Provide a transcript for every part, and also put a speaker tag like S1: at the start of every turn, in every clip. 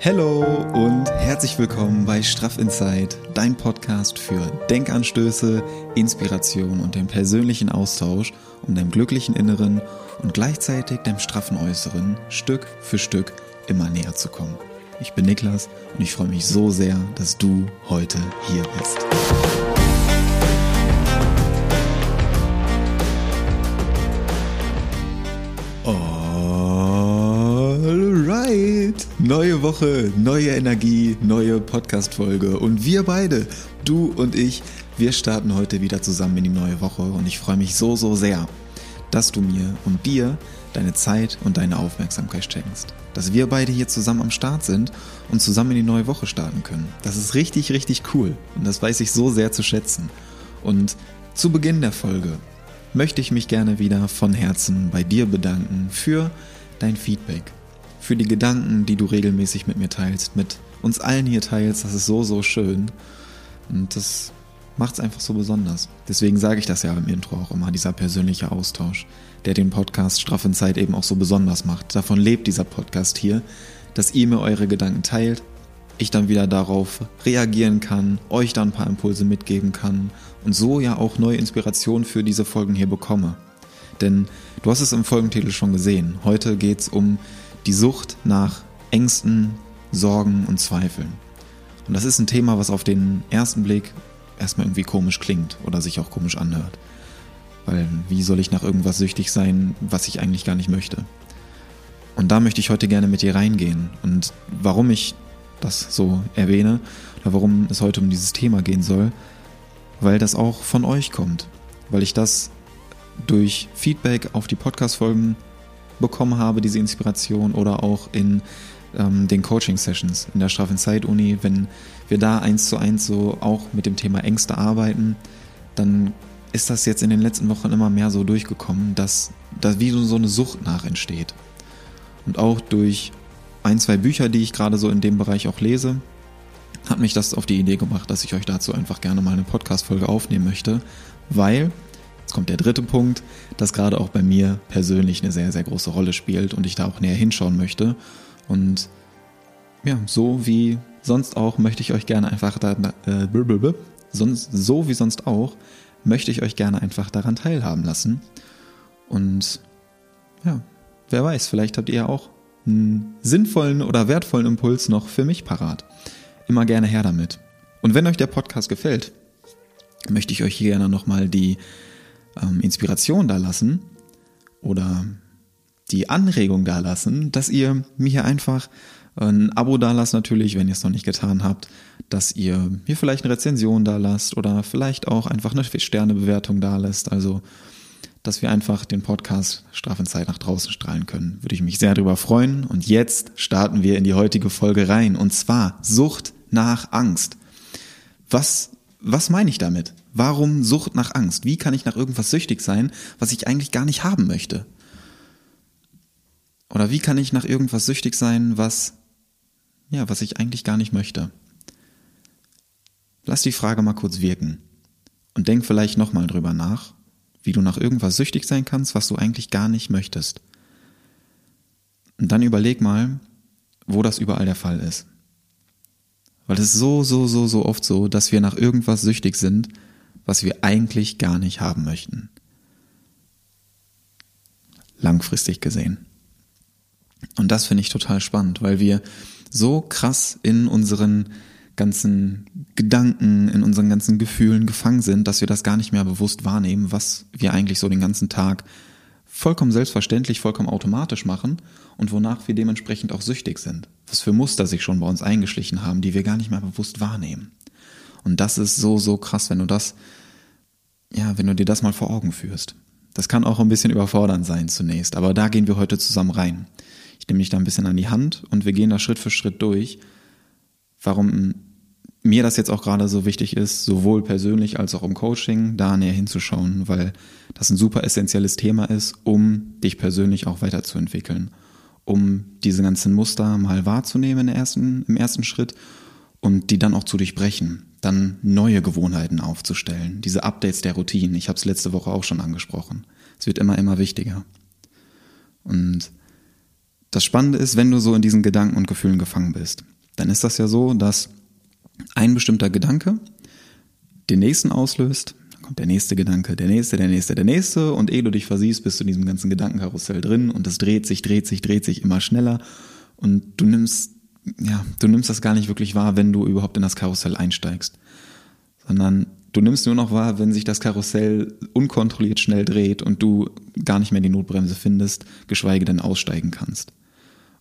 S1: Hallo und herzlich willkommen bei Straff Inside, dein Podcast für Denkanstöße, Inspiration und den persönlichen Austausch, um deinem glücklichen Inneren und gleichzeitig deinem straffen Äußeren Stück für Stück immer näher zu kommen. Ich bin Niklas und ich freue mich so sehr, dass du heute hier bist. Neue Woche, neue Energie, neue Podcast-Folge und wir beide, du und ich, wir starten heute wieder zusammen in die neue Woche und ich freue mich so, so sehr, dass du mir und dir deine Zeit und deine Aufmerksamkeit schenkst. Dass wir beide hier zusammen am Start sind und zusammen in die neue Woche starten können. Das ist richtig, richtig cool und das weiß ich so sehr zu schätzen. Und zu Beginn der Folge möchte ich mich gerne wieder von Herzen bei dir bedanken für dein Feedback, für die Gedanken, die du regelmäßig mit mir teilst, mit uns allen hier teilst. Das ist so, so schön. Und das macht es einfach so besonders. Deswegen sage ich das ja im Intro auch immer, dieser persönliche Austausch, der den Podcast Straff in Zeit eben auch so besonders macht. Davon lebt dieser Podcast hier, dass ihr mir eure Gedanken teilt, ich dann wieder darauf reagieren kann, euch dann ein paar Impulse mitgeben kann und so ja auch neue Inspirationen für diese Folgen hier bekomme. Denn du hast es im Folgentitel schon gesehen. Heute geht es um die Sucht nach Ängsten, Sorgen und Zweifeln. Und das ist ein Thema, was auf den ersten Blick erstmal irgendwie komisch klingt oder sich auch komisch anhört. Weil wie soll ich nach irgendwas süchtig sein, was ich eigentlich gar nicht möchte? Und da möchte ich heute gerne mit dir reingehen. Und warum ich das so erwähne oder warum es heute um dieses Thema gehen soll, weil das auch von euch kommt, weil ich das durch Feedback auf die Podcast-Folgen bekommen habe, diese Inspiration oder auch in ähm, den Coaching-Sessions in der Strafen-Zeit-Uni, wenn wir da eins zu eins so auch mit dem Thema Ängste arbeiten, dann ist das jetzt in den letzten Wochen immer mehr so durchgekommen, dass da wie so eine Sucht nach entsteht. Und auch durch ein, zwei Bücher, die ich gerade so in dem Bereich auch lese, hat mich das auf die Idee gemacht, dass ich euch dazu einfach gerne mal eine Podcast-Folge aufnehmen möchte, weil, jetzt kommt der dritte Punkt, das gerade auch bei mir persönlich eine sehr, sehr große Rolle spielt und ich da auch näher hinschauen möchte. Und ja, so wie sonst auch möchte ich euch gerne einfach da, äh, sonst, so wie sonst auch, möchte ich euch gerne einfach daran teilhaben lassen. Und ja, wer weiß, vielleicht habt ihr ja auch einen sinnvollen oder wertvollen Impuls noch für mich parat. Immer gerne her damit. Und wenn euch der Podcast gefällt, möchte ich euch hier gerne nochmal die ähm, Inspiration da lassen oder die Anregung da lassen, dass ihr mir hier einfach ein Abo da lasst natürlich, wenn ihr es noch nicht getan habt, dass ihr mir vielleicht eine Rezension da lasst oder vielleicht auch einfach eine Sternebewertung da lässt. Also dass wir einfach den Podcast Strafenzeit nach draußen strahlen können. Würde ich mich sehr darüber freuen. Und jetzt starten wir in die heutige Folge rein. Und zwar Sucht nach Angst. Was, was meine ich damit? Warum Sucht nach Angst? Wie kann ich nach irgendwas süchtig sein, was ich eigentlich gar nicht haben möchte? Oder wie kann ich nach irgendwas süchtig sein, was, ja, was ich eigentlich gar nicht möchte? Lass die Frage mal kurz wirken und denk vielleicht nochmal drüber nach wie du nach irgendwas süchtig sein kannst, was du eigentlich gar nicht möchtest. Und dann überleg mal, wo das überall der Fall ist. Weil es ist so, so, so, so oft so, dass wir nach irgendwas süchtig sind, was wir eigentlich gar nicht haben möchten. Langfristig gesehen. Und das finde ich total spannend, weil wir so krass in unseren ganzen Gedanken, in unseren ganzen Gefühlen gefangen sind, dass wir das gar nicht mehr bewusst wahrnehmen, was wir eigentlich so den ganzen Tag vollkommen selbstverständlich, vollkommen automatisch machen und wonach wir dementsprechend auch süchtig sind. Was für Muster sich schon bei uns eingeschlichen haben, die wir gar nicht mehr bewusst wahrnehmen. Und das ist so, so krass, wenn du das, ja, wenn du dir das mal vor Augen führst. Das kann auch ein bisschen überfordernd sein zunächst, aber da gehen wir heute zusammen rein. Ich nehme dich da ein bisschen an die Hand und wir gehen da Schritt für Schritt durch, warum mir das jetzt auch gerade so wichtig ist, sowohl persönlich als auch im Coaching, da näher hinzuschauen, weil das ein super essentielles Thema ist, um dich persönlich auch weiterzuentwickeln, um diese ganzen Muster mal wahrzunehmen ersten, im ersten Schritt und die dann auch zu durchbrechen, dann neue Gewohnheiten aufzustellen, diese Updates der Routinen. Ich habe es letzte Woche auch schon angesprochen. Es wird immer, immer wichtiger. Und das Spannende ist, wenn du so in diesen Gedanken und Gefühlen gefangen bist, dann ist das ja so, dass ein bestimmter Gedanke den nächsten auslöst, dann kommt der nächste Gedanke, der nächste, der nächste, der nächste und ehe du dich versiehst, bist du in diesem ganzen Gedankenkarussell drin und es dreht sich, dreht sich, dreht sich immer schneller und du nimmst, ja, du nimmst das gar nicht wirklich wahr, wenn du überhaupt in das Karussell einsteigst, sondern du nimmst nur noch wahr, wenn sich das Karussell unkontrolliert schnell dreht und du gar nicht mehr die Notbremse findest, geschweige denn aussteigen kannst.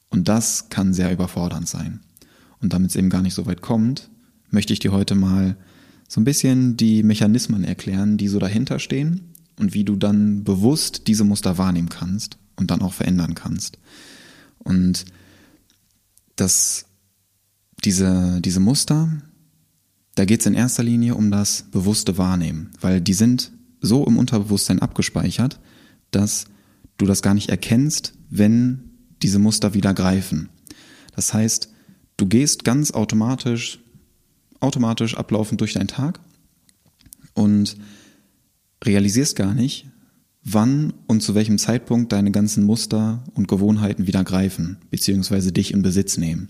S1: Und das kann sehr überfordernd sein. Und damit es eben gar nicht so weit kommt, möchte ich dir heute mal so ein bisschen die Mechanismen erklären, die so dahinter stehen und wie du dann bewusst diese Muster wahrnehmen kannst und dann auch verändern kannst. Und das, diese, diese Muster, da geht es in erster Linie um das bewusste Wahrnehmen, weil die sind so im Unterbewusstsein abgespeichert, dass du das gar nicht erkennst, wenn diese Muster wieder greifen. Das heißt, du gehst ganz automatisch automatisch ablaufend durch deinen Tag und realisierst gar nicht, wann und zu welchem Zeitpunkt deine ganzen Muster und Gewohnheiten wieder greifen, beziehungsweise dich in Besitz nehmen.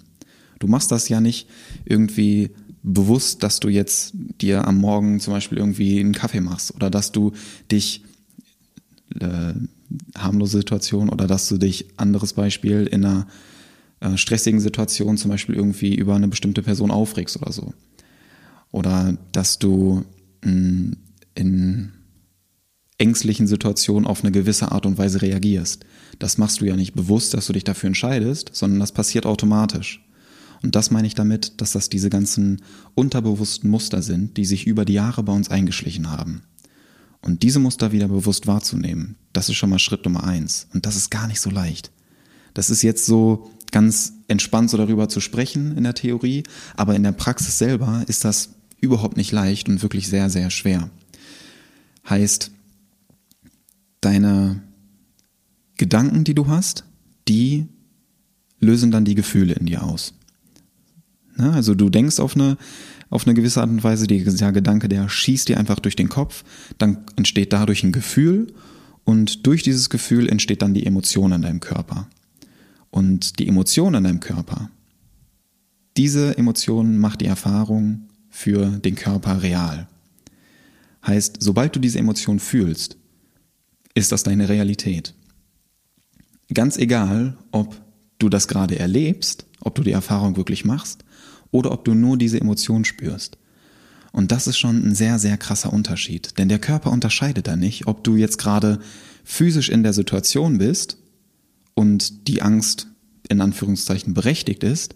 S1: Du machst das ja nicht irgendwie bewusst, dass du jetzt dir am Morgen zum Beispiel irgendwie einen Kaffee machst oder dass du dich äh, harmlose Situation oder dass du dich, anderes Beispiel, in einer äh, stressigen Situation zum Beispiel irgendwie über eine bestimmte Person aufregst oder so oder dass du mm, in ängstlichen Situationen auf eine gewisse Art und Weise reagierst. Das machst du ja nicht bewusst, dass du dich dafür entscheidest, sondern das passiert automatisch. Und das meine ich damit, dass das diese ganzen unterbewussten Muster sind, die sich über die Jahre bei uns eingeschlichen haben. Und diese Muster wieder bewusst wahrzunehmen, das ist schon mal Schritt Nummer eins. Und das ist gar nicht so leicht. Das ist jetzt so ganz entspannt so darüber zu sprechen in der Theorie, aber in der Praxis selber ist das überhaupt nicht leicht und wirklich sehr, sehr schwer. Heißt, deine Gedanken, die du hast, die lösen dann die Gefühle in dir aus. Na, also du denkst auf eine, auf eine gewisse Art und Weise, dieser Gedanke, der schießt dir einfach durch den Kopf, dann entsteht dadurch ein Gefühl und durch dieses Gefühl entsteht dann die Emotion in deinem Körper. Und die Emotion in deinem Körper, diese Emotion macht die Erfahrung für den Körper real. Heißt, sobald du diese Emotion fühlst, ist das deine Realität. Ganz egal, ob du das gerade erlebst, ob du die Erfahrung wirklich machst oder ob du nur diese Emotion spürst. Und das ist schon ein sehr, sehr krasser Unterschied. Denn der Körper unterscheidet da nicht, ob du jetzt gerade physisch in der Situation bist und die Angst in Anführungszeichen berechtigt ist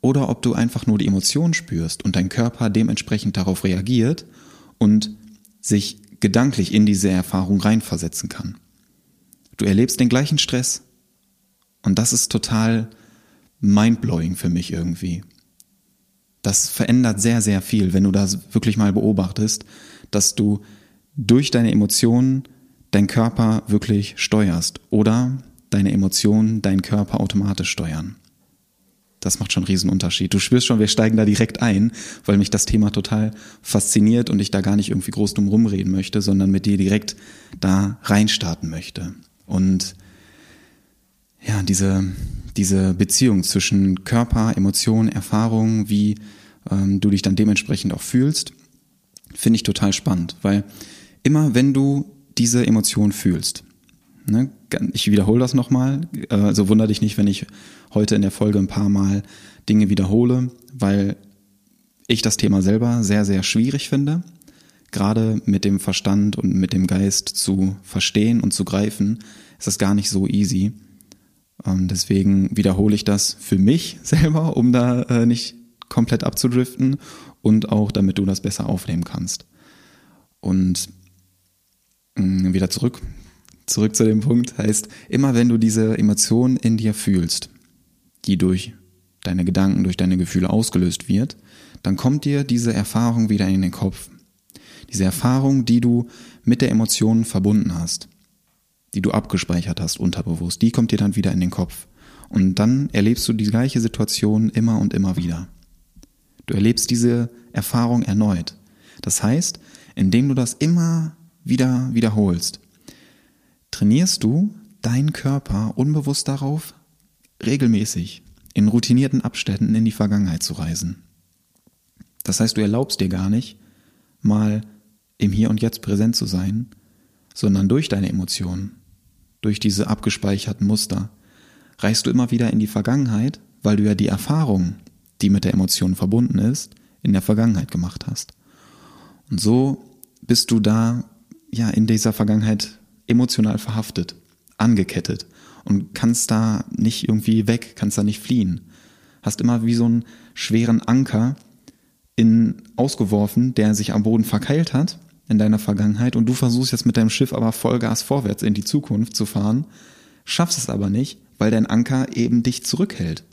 S1: oder ob du einfach nur die Emotion spürst und dein Körper dementsprechend darauf reagiert und sich gedanklich in diese Erfahrung reinversetzen kann. Du erlebst den gleichen Stress und das ist total mindblowing für mich irgendwie. Das verändert sehr, sehr viel, wenn du das wirklich mal beobachtest, dass du durch deine Emotionen deinen Körper wirklich steuerst oder deine Emotionen deinen Körper automatisch steuern. Das macht schon einen Riesenunterschied. Du spürst schon, wir steigen da direkt ein, weil mich das Thema total fasziniert und ich da gar nicht irgendwie groß drum rumreden möchte, sondern mit dir direkt da reinstarten möchte. Und ja, diese, diese Beziehung zwischen Körper, Emotionen, Erfahrungen, wie ähm, du dich dann dementsprechend auch fühlst, finde ich total spannend, weil immer wenn du diese Emotion fühlst, ne, ich wiederhole das nochmal, also wunder dich nicht, wenn ich heute in der Folge ein paar Mal Dinge wiederhole, weil ich das Thema selber sehr, sehr schwierig finde, gerade mit dem Verstand und mit dem Geist zu verstehen und zu greifen, ist das gar nicht so easy. Ähm, deswegen wiederhole ich das für mich selber, um da äh, nicht komplett abzudriften und auch damit du das besser aufnehmen kannst. Und mm, wieder zurück zurück zu dem Punkt, heißt, immer wenn du diese Emotion in dir fühlst, die durch deine Gedanken, durch deine Gefühle ausgelöst wird, dann kommt dir diese Erfahrung wieder in den Kopf. Diese Erfahrung, die du mit der Emotion verbunden hast, die du abgespeichert hast unterbewusst, die kommt dir dann wieder in den Kopf. Und dann erlebst du die gleiche Situation immer und immer wieder. Du erlebst diese Erfahrung erneut. Das heißt, indem du das immer wieder wiederholst, trainierst du deinen Körper unbewusst darauf, regelmäßig in routinierten Abständen in die Vergangenheit zu reisen. Das heißt, du erlaubst dir gar nicht, mal im Hier und Jetzt präsent zu sein, sondern durch deine Emotionen, durch diese abgespeicherten Muster, reist du immer wieder in die Vergangenheit, weil du ja die Erfahrung, die mit der Emotion verbunden ist, in der Vergangenheit gemacht hast. Und so bist du da ja in dieser Vergangenheit emotional verhaftet, angekettet und kannst da nicht irgendwie weg, kannst da nicht fliehen. Hast immer wie so einen schweren Anker in ausgeworfen, der sich am Boden verkeilt hat in deiner Vergangenheit und du versuchst jetzt mit deinem Schiff aber Vollgas vorwärts in die Zukunft zu fahren, schaffst es aber nicht, weil dein Anker eben dich zurückhält.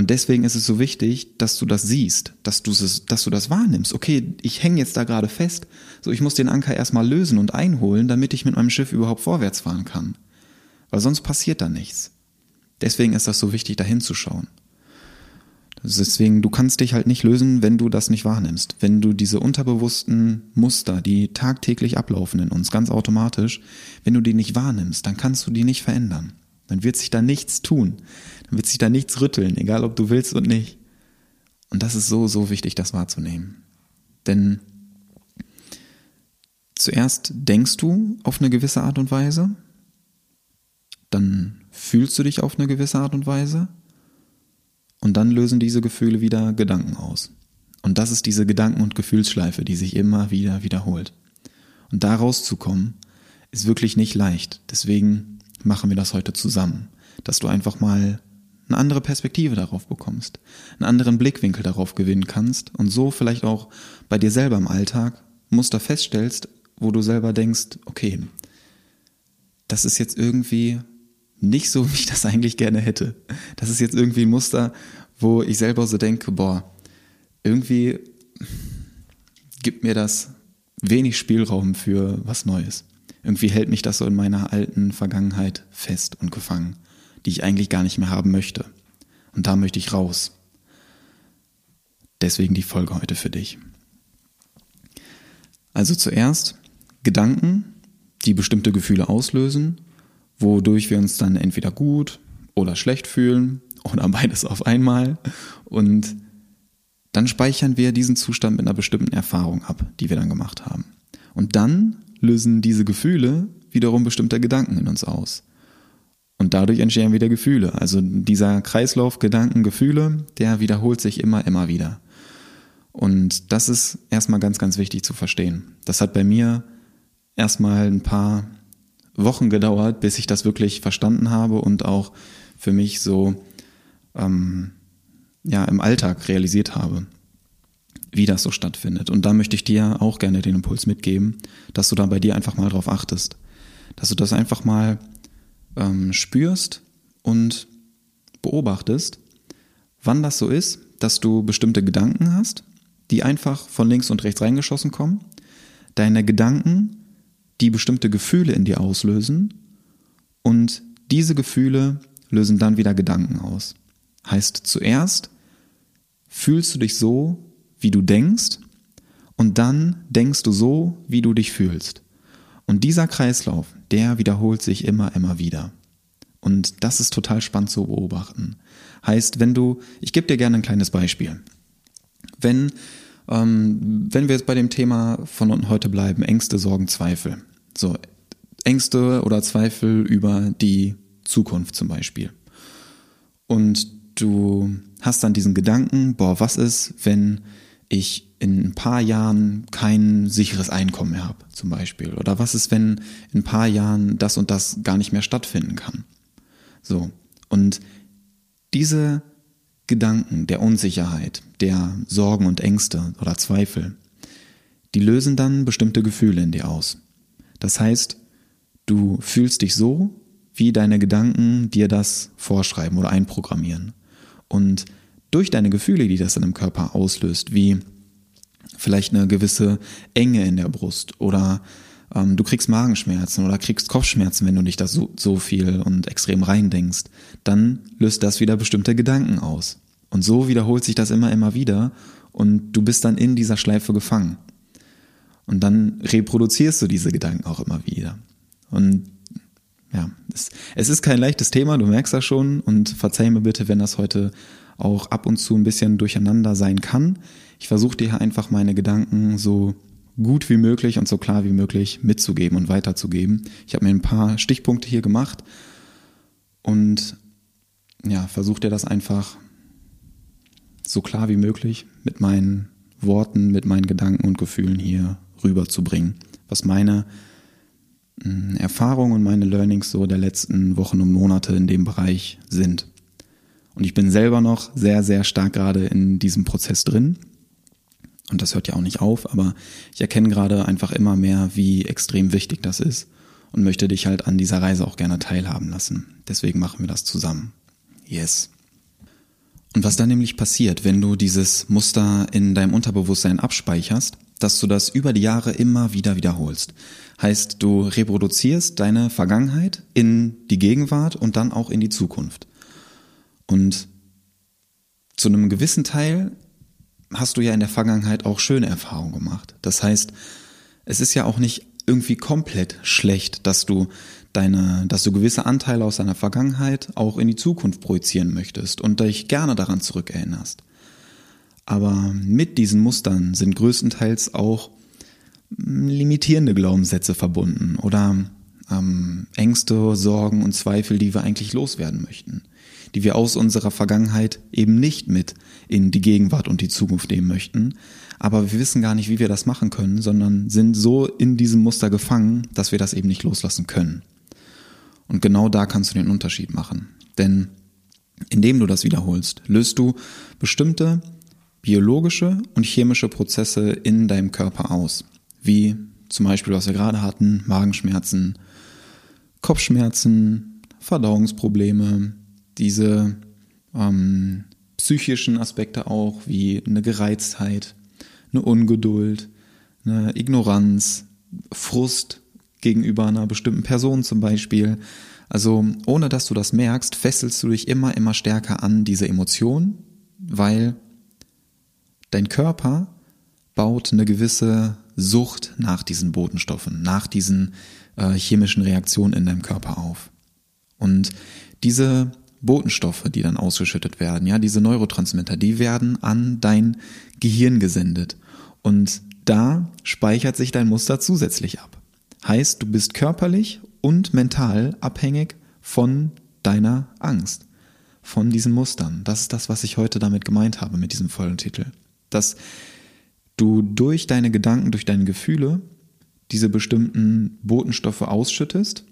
S1: Und deswegen ist es so wichtig, dass du das siehst, dass du, es, dass du das wahrnimmst. Okay, ich hänge jetzt da gerade fest, so ich muss den Anker erstmal lösen und einholen, damit ich mit meinem Schiff überhaupt vorwärts fahren kann. Weil sonst passiert da nichts. Deswegen ist das so wichtig, da hinzuschauen. Deswegen, du kannst dich halt nicht lösen, wenn du das nicht wahrnimmst. Wenn du diese unterbewussten Muster, die tagtäglich ablaufen in uns, ganz automatisch, wenn du die nicht wahrnimmst, dann kannst du die nicht verändern. Dann wird sich da nichts tun. Dann wird sich da nichts rütteln, egal ob du willst und nicht. Und das ist so, so wichtig, das wahrzunehmen. Denn zuerst denkst du auf eine gewisse Art und Weise, dann fühlst du dich auf eine gewisse Art und Weise und dann lösen diese Gefühle wieder Gedanken aus. Und das ist diese Gedanken- und Gefühlsschleife, die sich immer wieder wiederholt. Und da rauszukommen, ist wirklich nicht leicht. Deswegen machen wir das heute zusammen, dass du einfach mal eine andere Perspektive darauf bekommst, einen anderen Blickwinkel darauf gewinnen kannst und so vielleicht auch bei dir selber im Alltag Muster feststellst, wo du selber denkst, okay, das ist jetzt irgendwie nicht so, wie ich das eigentlich gerne hätte. Das ist jetzt irgendwie ein Muster, wo ich selber so denke, boah, irgendwie gibt mir das wenig Spielraum für was Neues. Irgendwie hält mich das so in meiner alten Vergangenheit fest und gefangen, die ich eigentlich gar nicht mehr haben möchte. Und da möchte ich raus. Deswegen die Folge heute für dich. Also zuerst Gedanken, die bestimmte Gefühle auslösen, wodurch wir uns dann entweder gut oder schlecht fühlen oder beides auf einmal. Und dann speichern wir diesen Zustand mit einer bestimmten Erfahrung ab, die wir dann gemacht haben. Und dann lösen diese Gefühle wiederum bestimmte Gedanken in uns aus. Und dadurch entstehen wieder Gefühle. Also dieser Kreislauf Gedanken, Gefühle, der wiederholt sich immer, immer wieder. Und das ist erstmal ganz, ganz wichtig zu verstehen. Das hat bei mir erstmal ein paar Wochen gedauert, bis ich das wirklich verstanden habe und auch für mich so ähm, ja im Alltag realisiert habe wie das so stattfindet. Und da möchte ich dir auch gerne den Impuls mitgeben, dass du da bei dir einfach mal drauf achtest. Dass du das einfach mal ähm, spürst und beobachtest, wann das so ist, dass du bestimmte Gedanken hast, die einfach von links und rechts reingeschossen kommen, deine Gedanken, die bestimmte Gefühle in dir auslösen und diese Gefühle lösen dann wieder Gedanken aus. Heißt zuerst fühlst du dich so, wie du denkst und dann denkst du so, wie du dich fühlst. Und dieser Kreislauf, der wiederholt sich immer, immer wieder. Und das ist total spannend zu beobachten. Heißt, wenn du, ich gebe dir gerne ein kleines Beispiel. Wenn, ähm, wenn wir jetzt bei dem Thema von heute bleiben, Ängste, Sorgen, Zweifel. So, Ängste oder Zweifel über die Zukunft zum Beispiel. Und du hast dann diesen Gedanken, boah, was ist, wenn ich in ein paar Jahren kein sicheres Einkommen mehr habe, zum Beispiel? Oder was ist, wenn in ein paar Jahren das und das gar nicht mehr stattfinden kann? So. Und diese Gedanken der Unsicherheit, der Sorgen und Ängste oder Zweifel, die lösen dann bestimmte Gefühle in dir aus. Das heißt, du fühlst dich so, wie deine Gedanken dir das vorschreiben oder einprogrammieren. Und durch deine Gefühle, die das in dem Körper auslöst, wie vielleicht eine gewisse Enge in der Brust oder ähm, du kriegst Magenschmerzen oder kriegst Kopfschmerzen, wenn du dich da so, so viel und extrem reindenkst, dann löst das wieder bestimmte Gedanken aus. Und so wiederholt sich das immer, immer wieder und du bist dann in dieser Schleife gefangen. Und dann reproduzierst du diese Gedanken auch immer wieder. Und ja, es, es ist kein leichtes Thema, du merkst das schon und verzeih mir bitte, wenn das heute auch ab und zu ein bisschen durcheinander sein kann. Ich versuche dir einfach meine Gedanken so gut wie möglich und so klar wie möglich mitzugeben und weiterzugeben. Ich habe mir ein paar Stichpunkte hier gemacht und ja, versuche dir das einfach so klar wie möglich mit meinen Worten, mit meinen Gedanken und Gefühlen hier rüberzubringen, was meine mm, Erfahrungen und meine Learnings so der letzten Wochen und Monate in dem Bereich sind. Und ich bin selber noch sehr, sehr stark gerade in diesem Prozess drin. Und das hört ja auch nicht auf, aber ich erkenne gerade einfach immer mehr, wie extrem wichtig das ist und möchte dich halt an dieser Reise auch gerne teilhaben lassen. Deswegen machen wir das zusammen. Yes. Und was dann nämlich passiert, wenn du dieses Muster in deinem Unterbewusstsein abspeicherst, dass du das über die Jahre immer wieder wiederholst. Heißt, du reproduzierst deine Vergangenheit in die Gegenwart und dann auch in die Zukunft. Und zu einem gewissen Teil hast du ja in der Vergangenheit auch schöne Erfahrungen gemacht. Das heißt, es ist ja auch nicht irgendwie komplett schlecht, dass du deine, dass du gewisse Anteile aus deiner Vergangenheit auch in die Zukunft projizieren möchtest und dich gerne daran zurückerinnerst. Aber mit diesen Mustern sind größtenteils auch hm, limitierende Glaubenssätze verbunden oder ähm, Ängste, Sorgen und Zweifel, die wir eigentlich loswerden möchten, die wir aus unserer Vergangenheit eben nicht mit in die Gegenwart und die Zukunft nehmen möchten, aber wir wissen gar nicht, wie wir das machen können, sondern sind so in diesem Muster gefangen, dass wir das eben nicht loslassen können. Und genau da kannst du den Unterschied machen. Denn indem du das wiederholst, löst du bestimmte biologische und chemische Prozesse in deinem Körper aus. Wie zum Beispiel, was wir gerade hatten, Magenschmerzen, Kopfschmerzen, Verdauungsprobleme, diese ähm, psychischen Aspekte auch, wie eine Gereiztheit, eine Ungeduld, eine Ignoranz, Frust gegenüber einer bestimmten Person zum Beispiel. Also ohne dass du das merkst, fesselst du dich immer, immer stärker an diese Emotion, weil dein Körper baut eine gewisse Sucht nach diesen Botenstoffen, nach diesen äh, chemischen Reaktionen in deinem Körper auf. Und diese Botenstoffe, die dann ausgeschüttet werden, ja, diese Neurotransmitter, die werden an dein Gehirn gesendet. Und da speichert sich dein Muster zusätzlich ab. Heißt, du bist körperlich und mental abhängig von deiner Angst, von diesen Mustern. Das ist das, was ich heute damit gemeint habe mit diesem vollen Titel. Dass du durch deine Gedanken, durch deine Gefühle diese bestimmten Botenstoffe ausschüttest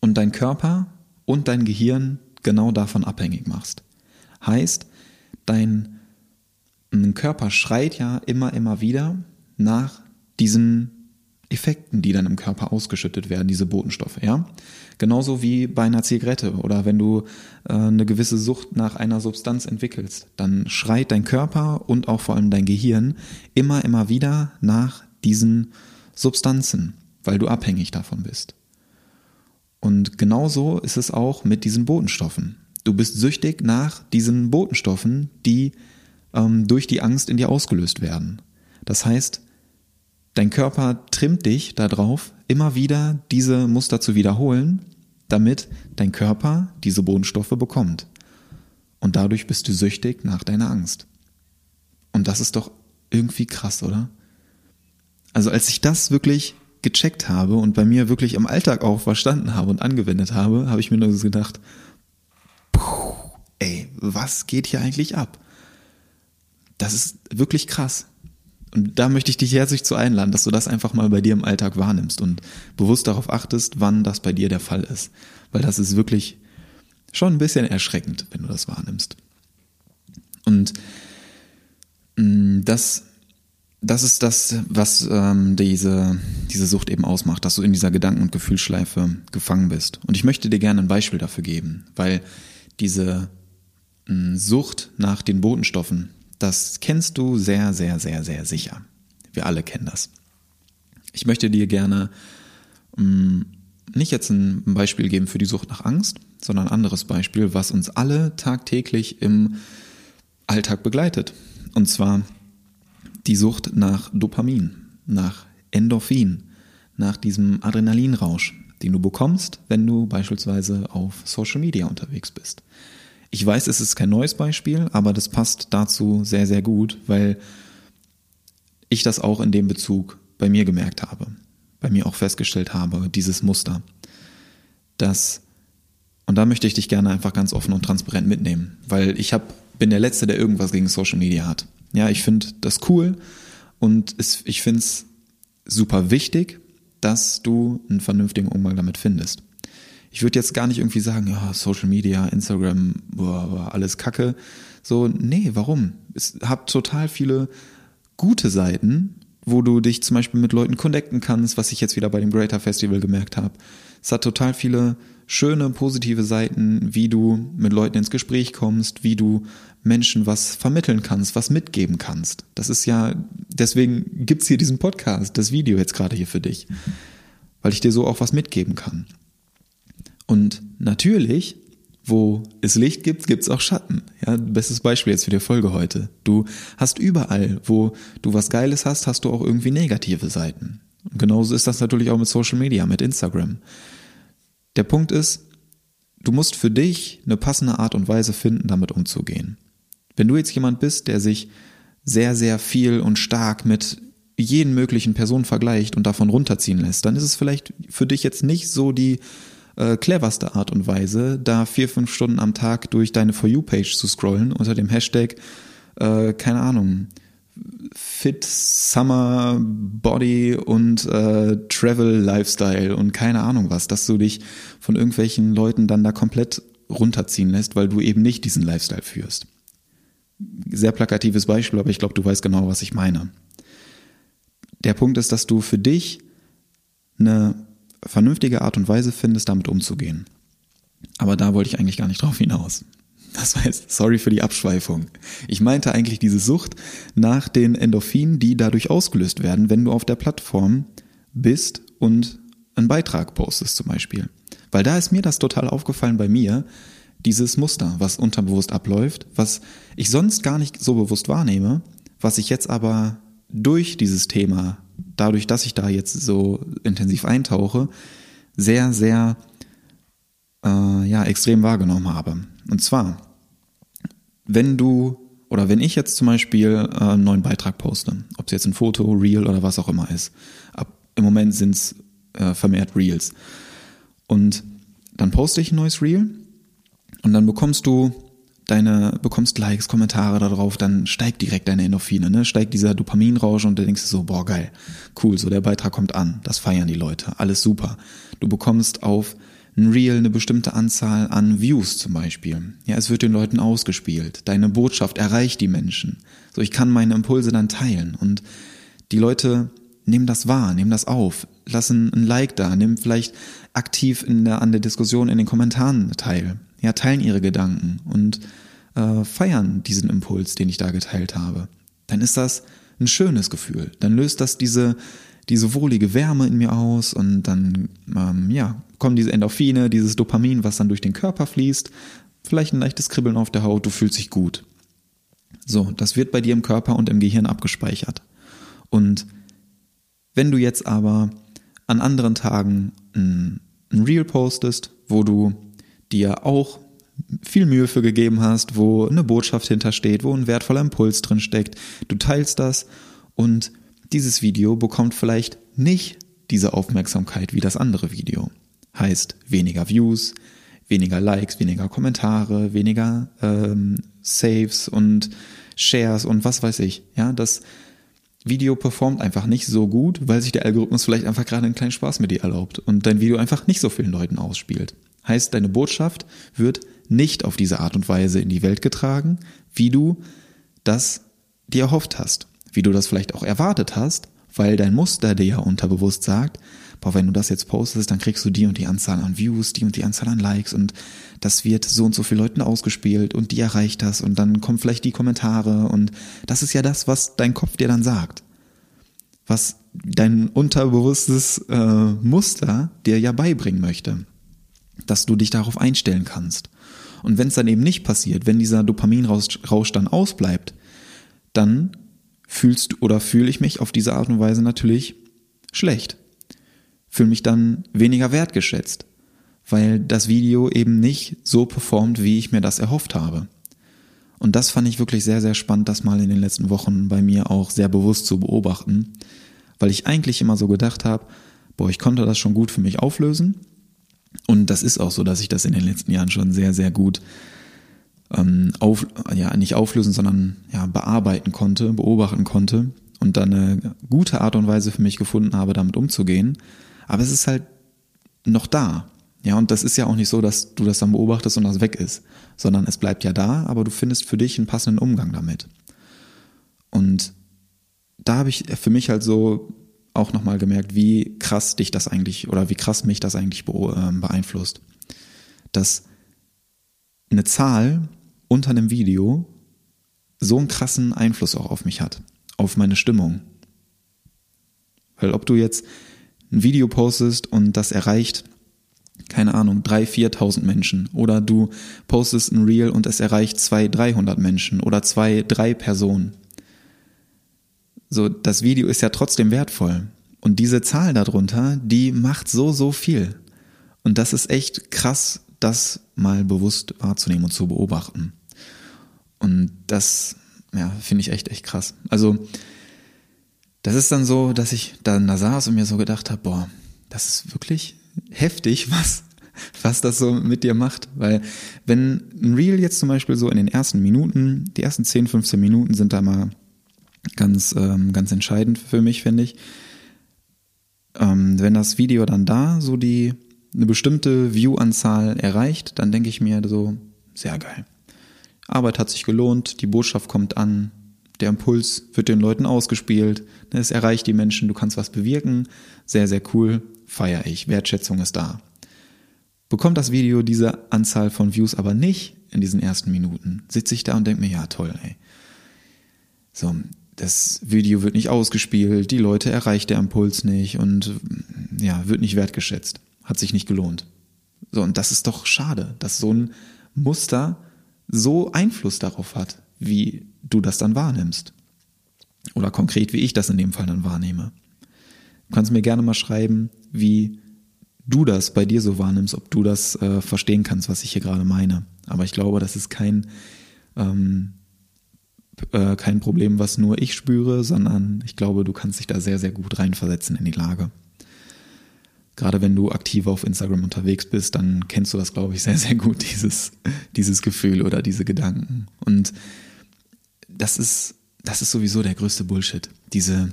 S1: und dein Körper und dein Gehirn genau davon abhängig machst. Heißt, dein Körper schreit ja immer, immer wieder nach diesen Effekten, die dann im Körper ausgeschüttet werden, diese Botenstoffe, ja. Genauso wie bei einer Zigarette oder wenn du äh, eine gewisse Sucht nach einer Substanz entwickelst, dann schreit dein Körper und auch vor allem dein Gehirn immer, immer wieder nach diesen Substanzen, weil du abhängig davon bist. Und genauso ist es auch mit diesen Botenstoffen. Du bist süchtig nach diesen Botenstoffen, die ähm, durch die Angst in dir ausgelöst werden. Das heißt, dein Körper trimmt dich darauf, immer wieder diese Muster zu wiederholen, damit dein Körper diese Bodenstoffe bekommt. Und dadurch bist du süchtig nach deiner Angst. Und das ist doch irgendwie krass, oder? Also als ich das wirklich gecheckt habe und bei mir wirklich im Alltag auch verstanden habe und angewendet habe, habe ich mir nur gedacht, ey, was geht hier eigentlich ab? Das ist wirklich krass. Und da möchte ich dich herzlich zu einladen, dass du das einfach mal bei dir im Alltag wahrnimmst und bewusst darauf achtest, wann das bei dir der Fall ist. Weil das ist wirklich schon ein bisschen erschreckend, wenn du das wahrnimmst. Und mm, das das ist das, was ähm, diese, diese Sucht eben ausmacht, dass du in dieser Gedanken- und Gefühlsschleife gefangen bist. Und ich möchte dir gerne ein Beispiel dafür geben, weil diese mh, hm, Sucht nach den Botenstoffen, das kennst du sehr, sehr, sehr, sehr sicher. Wir alle kennen das. Ich möchte dir gerne mh, hm, nicht jetzt ein Beispiel geben für die Sucht nach Angst, sondern ein anderes Beispiel, was uns alle tagtäglich im Alltag begleitet. Und zwar die Sucht nach Dopamin, nach Endorphin, nach diesem Adrenalinrausch, den du bekommst, wenn du beispielsweise auf Social Media unterwegs bist. Ich weiß, es ist kein neues Beispiel, aber das passt dazu sehr, sehr gut, weil ich das auch in dem Bezug bei mir gemerkt habe, bei mir auch festgestellt habe, dieses Muster. Das, und da möchte ich dich gerne einfach ganz offen und transparent mitnehmen, weil ich hab, bin der Letzte, der irgendwas gegen Social Media hat. Ja, ich finde das cool und es, ich finde es super wichtig, dass du einen vernünftigen Umgang damit findest. Ich würde jetzt gar nicht irgendwie sagen, ja, Social Media, Instagram, boah, alles Kacke. So, nee, warum? Es hat total viele gute Seiten, wo du dich zum Beispiel mit Leuten connecten kannst, was ich jetzt wieder bei dem Greater Festival gemerkt habe. Es hat total viele schöne, positive Seiten, wie du mit Leuten ins Gespräch kommst, wie du Menschen was vermitteln kannst, was mitgeben kannst. Das ist ja, deswegen gibt's hier diesen Podcast, das Video jetzt gerade hier für dich, weil ich dir so auch was mitgeben kann. Und natürlich, wo es Licht gibt, gibt's auch Schatten. Ja, bestes Beispiel jetzt für die Folge heute. Du hast überall, wo du was Geiles hast, hast du auch irgendwie negative Seiten. Und genauso ist das natürlich auch mit Social Media, mit Instagram. Der Punkt ist, du musst für dich eine passende Art und Weise finden, damit umzugehen. Wenn du jetzt jemand bist, der sich sehr, sehr viel und stark mit jeden möglichen Personen vergleicht und davon runterziehen lässt, dann ist es vielleicht für dich jetzt nicht so die äh, cleverste Art und Weise, da vier, fünf Stunden am Tag durch deine For You-Page zu scrollen unter dem Hashtag, äh, keine Ahnung, Fit Summer Body und äh, Travel Lifestyle und keine Ahnung was, dass du dich von irgendwelchen Leuten dann da komplett runterziehen lässt, weil du eben nicht diesen Lifestyle führst sehr plakatives Beispiel, aber ich glaube, du weißt genau, was ich meine. Der Punkt ist, dass du für dich eine vernünftige Art und Weise findest, damit umzugehen. Aber da wollte ich eigentlich gar nicht drauf hinaus. Das heißt, sorry für die Abschweifung. Ich meinte eigentlich diese Sucht nach den Endorphinen, die dadurch ausgelöst werden, wenn du auf der Plattform bist und einen Beitrag postest zum Beispiel. Weil da ist mir das total aufgefallen bei mir, dieses Muster, was unterbewusst abläuft, was ich sonst gar nicht so bewusst wahrnehme, was ich jetzt aber durch dieses Thema, dadurch, dass ich da jetzt so intensiv eintauche, sehr, sehr äh, ja, extrem wahrgenommen habe. Und zwar, wenn du oder wenn ich jetzt zum Beispiel äh, einen neuen Beitrag poste, ob es jetzt ein Foto, Reel oder was auch immer ist, ab, im Moment sind es äh, vermehrt Reels. Und dann poste ich ein neues Reel und dann bekommst du deine, bekommst Likes, Kommentare darauf, dann steigt direkt deine Endorphine, ne? Steigt dieser Dopaminrausch und du denkst so, boah, geil, cool, so der Beitrag kommt an, das feiern die Leute, alles super. Du bekommst auf ein Reel eine bestimmte Anzahl an Views zum Beispiel. Ja, es wird den Leuten ausgespielt. Deine Botschaft erreicht die Menschen. So, ich kann meine Impulse dann teilen und die Leute nehmen das wahr, nehmen das auf, lassen ein Like da, nehmen vielleicht aktiv in der, an der Diskussion in den Kommentaren teil ja, teilen ihre Gedanken und äh, feiern diesen Impuls, den ich da geteilt habe, dann ist das ein schönes Gefühl. Dann löst das diese, diese wohlige Wärme in mir aus und dann ähm, ja, kommen diese Endorphine, dieses Dopamin, was dann durch den Körper fließt, vielleicht ein leichtes Kribbeln auf der Haut, du fühlst dich gut. So, das wird bei dir im Körper und im Gehirn abgespeichert. Und wenn du jetzt aber an anderen Tagen ein, ein Reel postest, wo du dir auch viel Mühe für gegeben hast, wo eine Botschaft hintersteht, wo ein wertvoller Impuls drin steckt. Du teilst das und dieses Video bekommt vielleicht nicht diese Aufmerksamkeit wie das andere Video. Heißt weniger Views, weniger Likes, weniger Kommentare, weniger ähm, Saves und Shares und was weiß ich. Ja, das Video performt einfach nicht so gut, weil sich der Algorithmus vielleicht einfach gerade einen kleinen Spaß mit dir erlaubt und dein Video einfach nicht so vielen Leuten ausspielt. Heißt, deine Botschaft wird nicht auf diese Art und Weise in die Welt getragen, wie du das dir erhofft hast, wie du das vielleicht auch erwartet hast, weil dein Muster dir ja unterbewusst sagt, boah, wenn du das jetzt postest, dann kriegst du die und die Anzahl an Views, die und die Anzahl an Likes und das wird so und so viele Leuten ausgespielt und die erreicht das und dann kommen vielleicht die Kommentare und das ist ja das, was dein Kopf dir dann sagt. Was dein unterbewusstes äh, Muster dir ja beibringen möchte dass du dich darauf einstellen kannst. Und wenn es dann eben nicht passiert, wenn dieser Dopaminrausch dann ausbleibt, dann fühlst du oder fühle ich mich auf diese Art und Weise natürlich schlecht. fühle mich dann weniger wertgeschätzt, weil das Video eben nicht so performt, wie ich mir das erhofft habe. Und das fand ich wirklich sehr, sehr spannend, das mal in den letzten Wochen bei mir auch sehr bewusst zu beobachten, weil ich eigentlich immer so gedacht habe, boah, ich konnte das schon gut für mich auflösen. Und das ist auch so, dass ich das in den letzten Jahren schon sehr, sehr gut ähm, auf, ja, nicht auflösen, sondern ja, bearbeiten konnte, beobachten konnte und dann eine gute Art und Weise für mich gefunden habe, damit umzugehen. Aber es ist halt noch da. Ja, und das ist ja auch nicht so, dass du das dann beobachtest und das weg ist, sondern es bleibt ja da, aber du findest für dich einen passenden Umgang damit. Und da habe ich für mich halt so auch nochmal gemerkt, wie krass dich das eigentlich oder wie krass mich das eigentlich ähm, beeinflusst. Dass eine Zahl unter einem Video so einen krassen Einfluss auch auf mich hat, auf meine Stimmung. Weil ob du jetzt ein Video postest und das erreicht, keine Ahnung, drei, viertausend Menschen oder du postest ein Reel und es erreicht zwei, dreihundert Menschen oder zwei, drei Personen. So, das Video ist ja trotzdem wertvoll. Und diese Zahl darunter, die macht so, so viel. Und das ist echt krass, das mal bewusst wahrzunehmen und zu beobachten. Und das, ja, finde ich echt, echt krass. Also, das ist dann so, dass ich dann da saß und mir so gedacht habe, boah, das ist wirklich heftig, was, was das so mit dir macht. Weil wenn ein Reel jetzt zum Beispiel so in den ersten Minuten, die ersten 10, 15 Minuten sind da mal ganz, ähm, ganz entscheidend für mich, finde ich. Ähm, wenn das Video dann da so die eine bestimmte View-Anzahl erreicht, dann denke ich mir so, sehr geil. Arbeit hat sich gelohnt, die Botschaft kommt an, der Impuls wird den Leuten ausgespielt, ne, es erreicht die Menschen, du kannst was bewirken, sehr, sehr cool, feiere ich, Wertschätzung ist da. Bekommt das Video diese Anzahl von Views aber nicht in diesen ersten Minuten, sitze ich da und denke mir, ja toll, ey. So, das Video wird nicht ausgespielt, die Leute erreicht der Impuls nicht und ja, wird nicht wertgeschätzt, hat sich nicht gelohnt. So, und das ist doch schade, dass so ein Muster so Einfluss darauf hat, wie du das dann wahrnimmst. Oder konkret, wie ich das in dem Fall dann wahrnehme. Du kannst mir gerne mal schreiben, wie du das bei dir so wahrnimmst, ob du das äh, verstehen kannst, was ich hier gerade meine. Aber ich glaube, das ist kein, ähm, äh, kein Problem, was nur ich spüre, sondern ich glaube, du kannst dich da sehr, sehr gut reinversetzen in die Lage. Gerade wenn du aktiv auf Instagram unterwegs bist, dann kennst du das, glaube ich, sehr, sehr gut, dieses, dieses Gefühl oder diese Gedanken. Und das ist, das ist sowieso der größte Bullshit. Diese,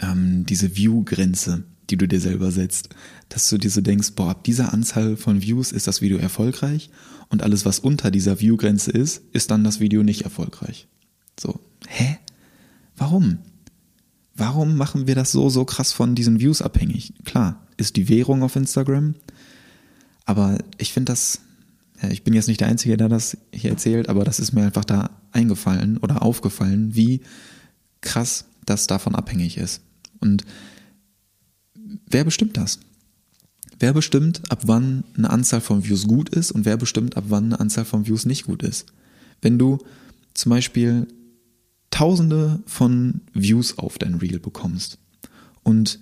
S1: ähm, diese View-Grenze, die du dir selber setzt. Dass du dir so denkst, boah, ab dieser Anzahl von Views ist das Video erfolgreich und alles, was unter dieser View-Grenze ist, ist dann das Video nicht erfolgreich. So, hä? Warum? Warum machen wir das so, so krass von diesen Views abhängig? Klar, ist die Währung auf Instagram, aber ich finde das, ich bin jetzt nicht der Einzige, der das hier erzählt, aber das ist mir einfach da eingefallen oder aufgefallen, wie krass das davon abhängig ist. Und wer bestimmt das? Wer bestimmt, ab wann eine Anzahl von Views gut ist und wer bestimmt, ab wann eine Anzahl von Views nicht gut ist? Wenn du zum Beispiel Tausende von Views auf dein Reel bekommst und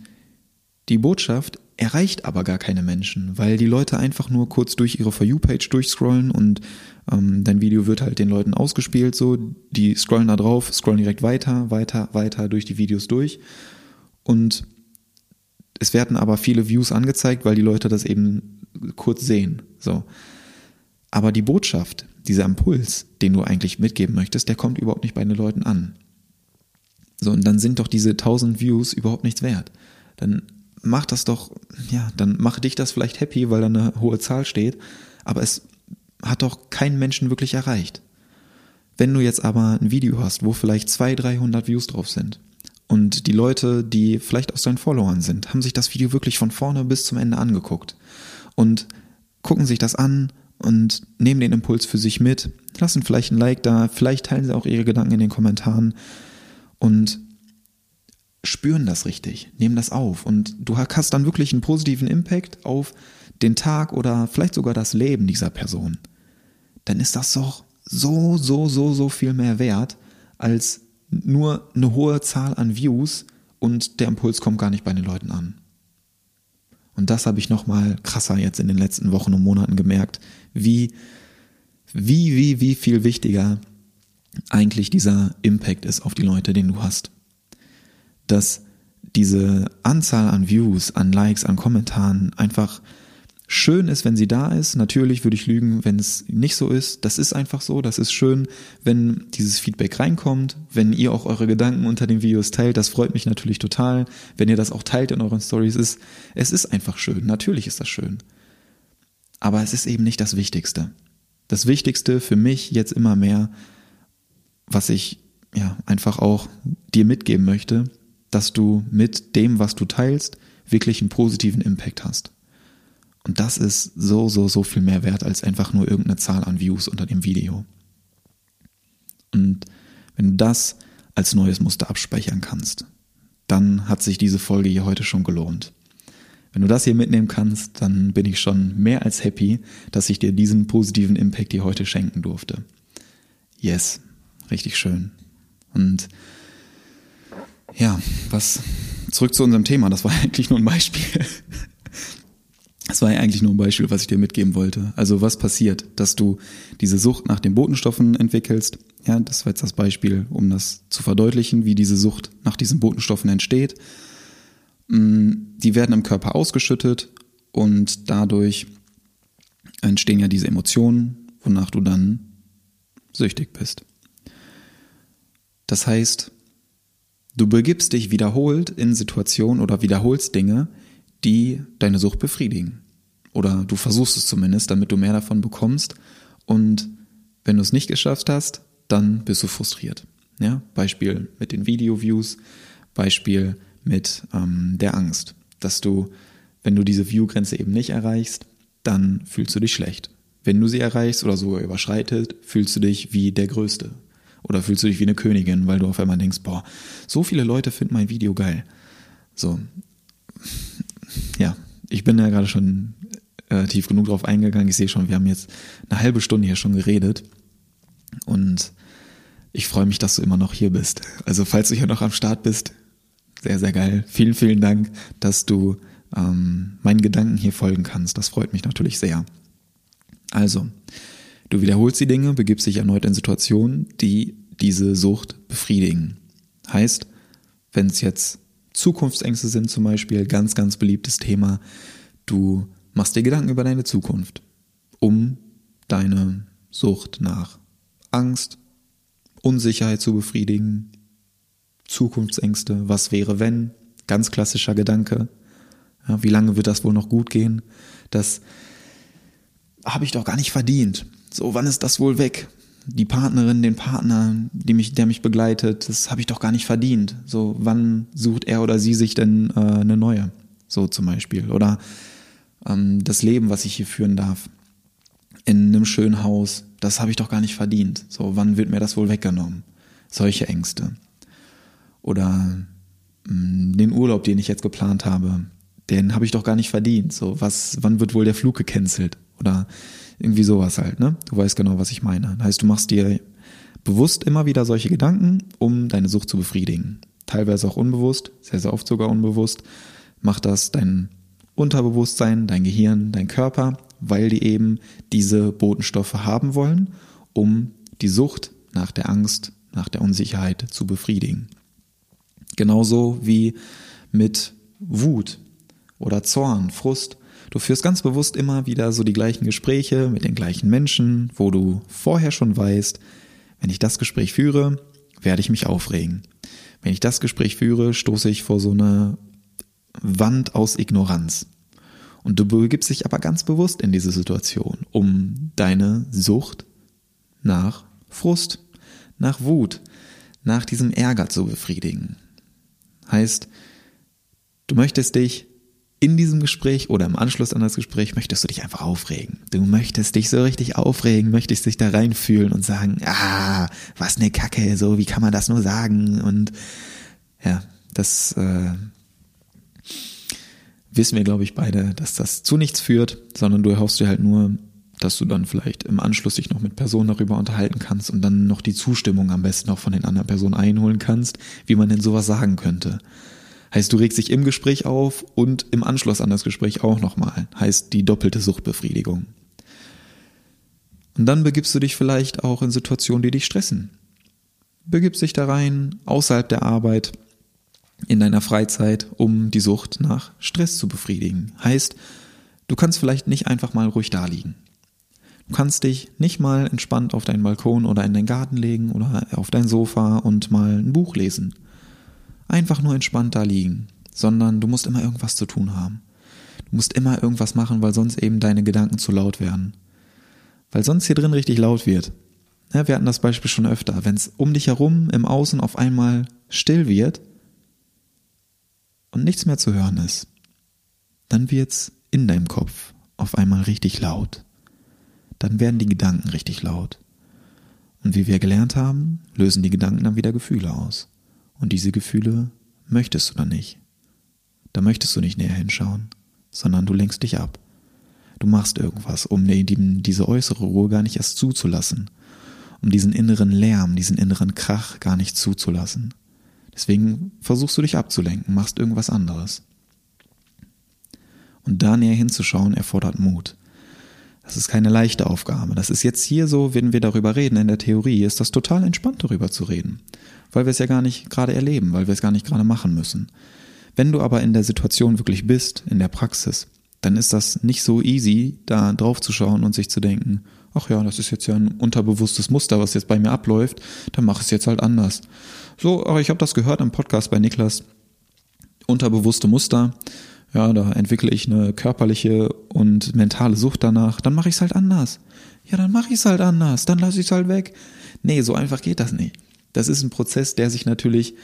S1: die Botschaft erreicht aber gar keine Menschen, weil die Leute einfach nur kurz durch ihre For You-Page durchscrollen und ähm, dein Video wird halt den Leuten ausgespielt, so, die scrollen da drauf, scrollen direkt weiter, weiter, weiter durch die Videos durch und es werden aber viele Views angezeigt, weil die Leute das eben kurz sehen, so. Aber die Botschaft, dieser Impuls, den du eigentlich mitgeben möchtest, der kommt überhaupt nicht bei den Leuten an. So, und dann sind doch diese 1000 Views überhaupt nichts wert. Dann mach das doch, ja, dann mache dich das vielleicht happy, weil da eine hohe Zahl steht, aber es hat doch keinen Menschen wirklich erreicht. Wenn du jetzt aber ein Video hast, wo vielleicht 200, 300 Views drauf sind und die Leute, die vielleicht aus deinen Followern sind, haben sich das Video wirklich von vorne bis zum Ende angeguckt und gucken sich das an und nehmen den Impuls für sich mit, lassen vielleicht ein Like da, vielleicht teilen sie auch ihre Gedanken in den Kommentaren und spüren das richtig, nehmen das auf. Und du hast dann wirklich einen positiven Impact auf den Tag oder vielleicht sogar das Leben dieser Person, dann ist das doch so, so, so, so viel mehr wert als nur eine hohe Zahl an Views und der Impuls kommt gar nicht bei den Leuten an. Und das habe ich nochmal krasser jetzt in den letzten Wochen und Monaten gemerkt, wie, wie, wie, wie viel wichtiger eigentlich dieser Impact ist auf die Leute, den du hast. Dass diese Anzahl an Views, an Likes, an Kommentaren einfach schön ist, wenn sie da ist. Natürlich würde ich lügen, wenn es nicht so ist. Das ist einfach so. Das ist schön, wenn dieses Feedback reinkommt, wenn ihr auch eure Gedanken unter den Videos teilt. Das freut mich natürlich total. Wenn ihr das auch teilt in euren Stories, ist es ist einfach schön. Natürlich ist das schön. Aber es ist eben nicht das Wichtigste. Das Wichtigste für mich jetzt immer mehr, was ich ja einfach auch dir mitgeben möchte, dass du mit dem, was du teilst, wirklich einen positiven Impact hast. Und das ist so, so, so viel mehr wert als einfach nur irgendeine Zahl an Views unter dem Video. Und wenn du das als neues Muster abspeichern kannst, dann hat sich diese Folge hier heute schon gelohnt. Wenn du das hier mitnehmen kannst, dann bin ich schon mehr als happy, dass ich dir diesen positiven Impact hier heute schenken durfte. Yes, richtig schön. Und ja, was zurück zu unserem Thema, das war eigentlich nur ein Beispiel. Das war ja eigentlich nur ein Beispiel, was ich dir mitgeben wollte. Also was passiert, dass du diese Sucht nach den Botenstoffen entwickelst? Ja, das war jetzt das Beispiel, um das zu verdeutlichen, wie diese Sucht nach diesen Botenstoffen entsteht. Mm, die werden im Körper ausgeschüttet und dadurch entstehen ja diese Emotionen, wonach du dann süchtig bist. Das heißt, du begibst dich wiederholt in Situationen oder wiederholst Dinge, die deine Sucht befriedigen. Oder du versuchst es zumindest, damit du mehr davon bekommst. Und wenn du es nicht geschafft hast, dann bist du frustriert. Ja, Beispiel mit den Video-Views, Beispiel mit ähm, der Angst, dass du, wenn du diese View-Grenze eben nicht erreichst, dann fühlst du dich schlecht. Wenn du sie erreichst oder sogar überschreitet, fühlst du dich wie der Größte. Oder fühlst du dich wie eine Königin, weil du auf einmal denkst, boah, so viele Leute finden mein Video geil. So, ja, ich bin ja gerade schon äh, tief genug drauf eingegangen. Ich sehe schon, wir haben jetzt eine halbe Stunde hier schon geredet. Und ich freue mich, dass du immer noch hier bist. Also falls du hier noch am Start bist, sehr, sehr geil. Vielen, vielen Dank, dass du ähm, meinen Gedanken hier folgen kannst. Das freut mich natürlich sehr. Also, du wiederholst die Dinge, begibst dich erneut in Situationen, die diese Sucht befriedigen. Heißt, wenn es jetzt Zukunftsängste sind zum Beispiel ganz, ganz beliebtes Thema. Du machst dir Gedanken über deine Zukunft, um deine Sucht nach Angst, Unsicherheit zu befriedigen, Zukunftsängste, was wäre wenn, ganz klassischer Gedanke. Ja, wie lange wird das wohl noch gut gehen? Das habe ich doch gar nicht verdient. So, wann ist das wohl weg? Die Partnerin, den Partner, die mich, der mich begleitet, das habe ich doch gar nicht verdient. So, wann sucht er oder sie sich denn äh, eine neue? So zum Beispiel. Oder ähm, das Leben, was ich hier führen darf. In einem schönen Haus, das habe ich doch gar nicht verdient. So, wann wird mir das wohl weggenommen? Solche Ängste. Oder mh, mm, den Urlaub, den ich jetzt geplant habe, den habe ich doch gar nicht verdient. So, was, wann wird wohl der Flug gecancelt? Oder irgendwie sowas halt, ne? Du weißt genau, was ich meine. Das heißt, du machst dir bewusst immer wieder solche Gedanken, um deine Sucht zu befriedigen. Teilweise auch unbewusst, sehr, sehr oft sogar unbewusst. Macht das dein Unterbewusstsein, dein Gehirn, dein Körper, weil die eben diese Botenstoffe haben wollen, um die Sucht nach der Angst, nach der Unsicherheit zu befriedigen. Genauso wie mit Wut oder Zorn, Frust. Du führst ganz bewusst immer wieder so die gleichen Gespräche mit den gleichen Menschen, wo du vorher schon weißt, wenn ich das Gespräch führe, werde ich mich aufregen. Wenn ich das Gespräch führe, stoße ich vor so eine Wand aus Ignoranz. Und du begibst dich aber ganz bewusst in diese Situation, um deine Sucht nach Frust, nach Wut, nach diesem Ärger zu befriedigen. Heißt, du möchtest dich in diesem Gespräch oder im Anschluss an das Gespräch möchtest du dich einfach aufregen. Du möchtest dich so richtig aufregen, möchtest dich da reinfühlen und sagen, ah, was ne Kacke, so, wie kann man das nur sagen? Und ja, das äh, wissen wir, glaube ich, beide, dass das zu nichts führt, sondern du erhoffst dir halt nur, dass du dann vielleicht im Anschluss dich noch mit Personen darüber unterhalten kannst und dann noch die Zustimmung am besten auch von den anderen Personen einholen kannst, wie man denn sowas sagen könnte. Heißt, du regst dich im Gespräch auf und im Anschluss an das Gespräch auch nochmal. Heißt die doppelte Suchtbefriedigung. Und dann begibst du dich vielleicht auch in Situationen, die dich stressen. Begibst dich da rein, außerhalb der Arbeit, in deiner Freizeit, um die Sucht nach Stress zu befriedigen. Heißt, du kannst vielleicht nicht einfach mal ruhig da liegen. Du kannst dich nicht mal entspannt auf deinen Balkon oder in deinen Garten legen oder auf dein Sofa und mal ein Buch lesen. Einfach nur entspannt da liegen, sondern du musst immer irgendwas zu tun haben. Du musst immer irgendwas machen, weil sonst eben deine Gedanken zu laut werden weil sonst hier drin richtig laut wird. Ja, wir hatten das Beispiel schon öfter. Wenn es um dich herum im Außen auf einmal still wird und nichts mehr zu hören ist, dann wird's in deinem Kopf auf einmal richtig laut. Dann werden die Gedanken richtig laut. Und wie wir gelernt haben, lösen die Gedanken dann wieder Gefühle aus. Und diese Gefühle möchtest du dann nicht. Da möchtest du nicht näher hinschauen, sondern du lenkst dich ab. Du machst irgendwas, um diese äußere Ruhe gar nicht erst zuzulassen. Um diesen inneren Lärm, diesen inneren Krach gar nicht zuzulassen. Deswegen versuchst du dich abzulenken, machst irgendwas anderes. Und da näher hinzuschauen erfordert Mut. Das ist keine leichte Aufgabe. Das ist jetzt hier so, wenn wir darüber reden in der Theorie, ist das total entspannt darüber zu reden. Weil wir es ja gar nicht gerade erleben, weil wir es gar nicht gerade machen müssen. Wenn du aber in der Situation wirklich bist, in der Praxis, dann ist das nicht so easy, da drauf zu schauen und sich zu denken, ach ja, das ist jetzt ja ein unterbewusstes Muster, was jetzt bei mir abläuft, dann mache ich es jetzt halt anders. So, aber ich habe das gehört im Podcast bei Niklas. Unterbewusste Muster, ja, da entwickle ich eine körperliche und mentale Sucht danach, dann mache ich es halt anders. Ja, dann mache ich es halt anders, dann lasse ich es halt weg. Nee, so einfach geht das nicht. Das ist ein Prozess, der sich natürlich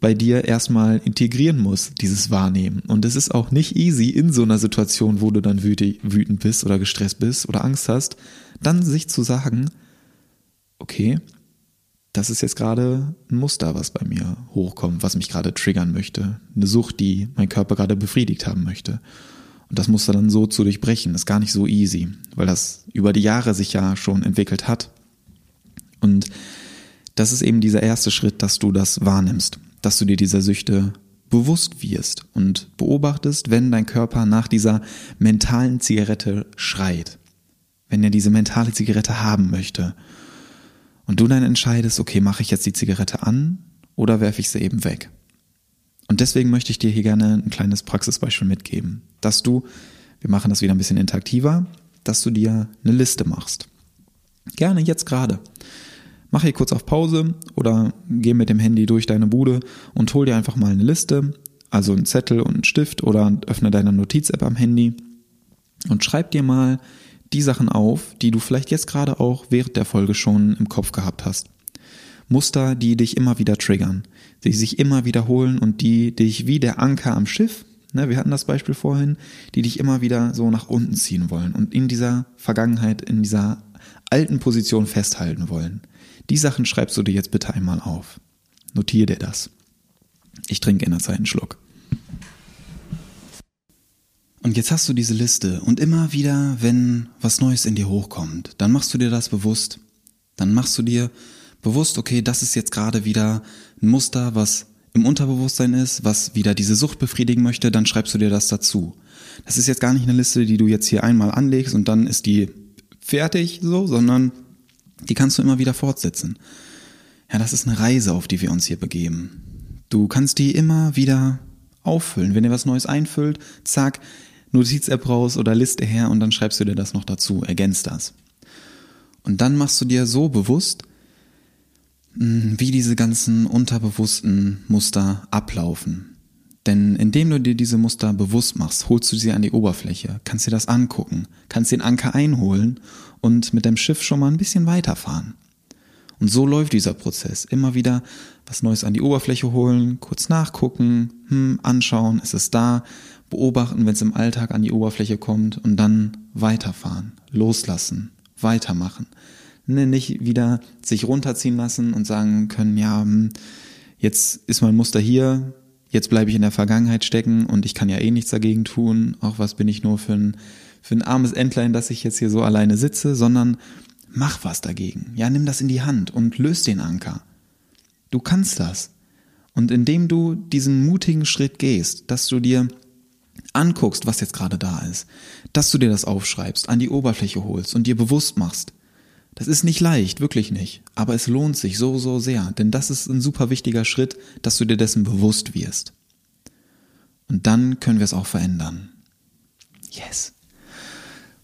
S1: bei dir erstmal integrieren muss, dieses Wahrnehmen. Und es ist auch nicht easy in so einer Situation, wo du dann wütend bist oder gestresst bist oder Angst hast, dann sich zu sagen, okay, das ist jetzt gerade ein Muster, was bei mir hochkommt, was mich gerade triggern möchte. Eine Sucht, die mein Körper gerade befriedigt haben möchte. Und das Muster dann so zu durchbrechen, ist gar nicht so easy, weil das über die Jahre sich ja schon entwickelt hat. Und das ist eben dieser erste Schritt, dass du das wahrnimmst dass du dir dieser Süchte bewusst wirst und beobachtest, wenn dein Körper nach dieser mentalen Zigarette schreit, wenn er diese mentale Zigarette haben möchte und du dann entscheidest, okay, mache ich jetzt die Zigarette an oder werfe ich sie eben weg. Und deswegen möchte ich dir hier gerne ein kleines Praxisbeispiel mitgeben, dass du, wir machen das wieder ein bisschen interaktiver, dass du dir eine Liste machst. Gerne jetzt gerade mach hier kurz auf Pause oder geh mit dem Handy durch deine Bude und hol dir einfach mal eine Liste, also einen Zettel und einen Stift oder öffne deine Notiz-App am Handy und schreib dir mal die Sachen auf, die du vielleicht jetzt gerade auch während der Folge schon im Kopf gehabt hast. Muster, die dich immer wieder triggern, die sich immer wiederholen und die dich wie der Anker am Schiff, ne, wir hatten das Beispiel vorhin, die dich immer wieder so nach unten ziehen wollen und in dieser Vergangenheit, in dieser alten Position festhalten wollen. Die Sachen schreibst du dir jetzt bitte einmal auf. Notiere dir das. Ich trinke in der Zeit einen Schluck. Und jetzt hast du diese Liste und immer wieder, wenn was Neues in dir hochkommt, dann machst du dir das bewusst. Dann machst du dir bewusst, okay, das ist jetzt gerade wieder ein Muster, was im Unterbewusstsein ist, was wieder diese Sucht befriedigen möchte, dann schreibst du dir das dazu. Das ist jetzt gar nicht eine Liste, die du jetzt hier einmal anlegst und dann ist die fertig so, sondern die kannst du immer wieder fortsetzen. Ja, das ist eine Reise, auf die wir uns hier begeben. Du kannst die immer wieder auffüllen. Wenn dir was Neues einfüllt, zack, Notiz-App raus oder Liste her und dann schreibst du dir das noch dazu, ergänzt das. Und dann machst du dir so bewusst, hm, wie diese ganzen unterbewussten Muster ablaufen. Denn indem du dir diese Muster bewusst machst, holst du sie an die Oberfläche, kannst dir das angucken, kannst den Anker einholen und mit dem Schiff schon mal ein bisschen weiterfahren. Und so läuft dieser Prozess. Immer wieder was Neues an die Oberfläche holen, kurz nachgucken, hm, anschauen, ist es da, beobachten, wenn es im Alltag an die Oberfläche kommt und dann weiterfahren, loslassen, weitermachen. Ne, nicht wieder sich runterziehen lassen und sagen können, ja, hm, jetzt ist mein Muster hier, jetzt bleibe ich in der Vergangenheit stecken und ich kann ja eh nichts dagegen tun, auch was bin ich nur für ein, für ein armes Entlein, dass ich jetzt hier so alleine sitze, sondern mach was dagegen. Ja, nimm das in die Hand und löst den Anker. Du kannst das. Und indem du diesen mutigen Schritt gehst, dass du dir anguckst, was jetzt gerade da ist, dass du dir das aufschreibst, an die Oberfläche holst und dir bewusst machst. Das ist nicht leicht, wirklich nicht, aber es lohnt sich so, so sehr, denn das ist ein super wichtiger Schritt, dass du dir dessen bewusst wirst. Und dann können wir es auch verändern. Yes.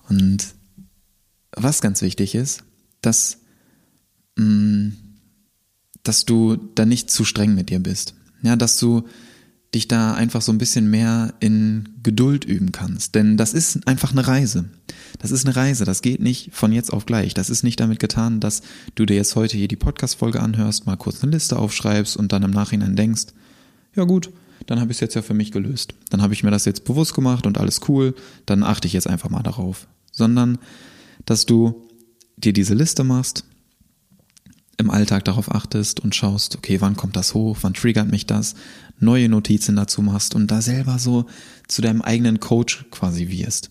S1: Und was ganz wichtig ist, dass, mh, mm, dass du da nicht zu streng mit dir bist. Ja, dass du dich da einfach so ein bisschen mehr in Geduld üben kannst. Denn das ist einfach eine Reise. Das ist eine Reise. Das geht nicht von jetzt auf gleich. Das ist nicht damit getan, dass du dir jetzt heute hier die Podcast-Folge anhörst, mal kurz eine Liste aufschreibst und dann im Nachhinein denkst, ja gut, dann habe ich es jetzt ja für mich gelöst. Dann habe ich mir das jetzt bewusst gemacht und alles cool, dann achte ich jetzt einfach mal darauf. Sondern, dass du dir diese Liste machst, im Alltag darauf achtest und schaust, okay, wann kommt das hoch, wann triggert mich das, neue Notizen dazu machst und da selber so zu deinem eigenen Coach quasi wirst.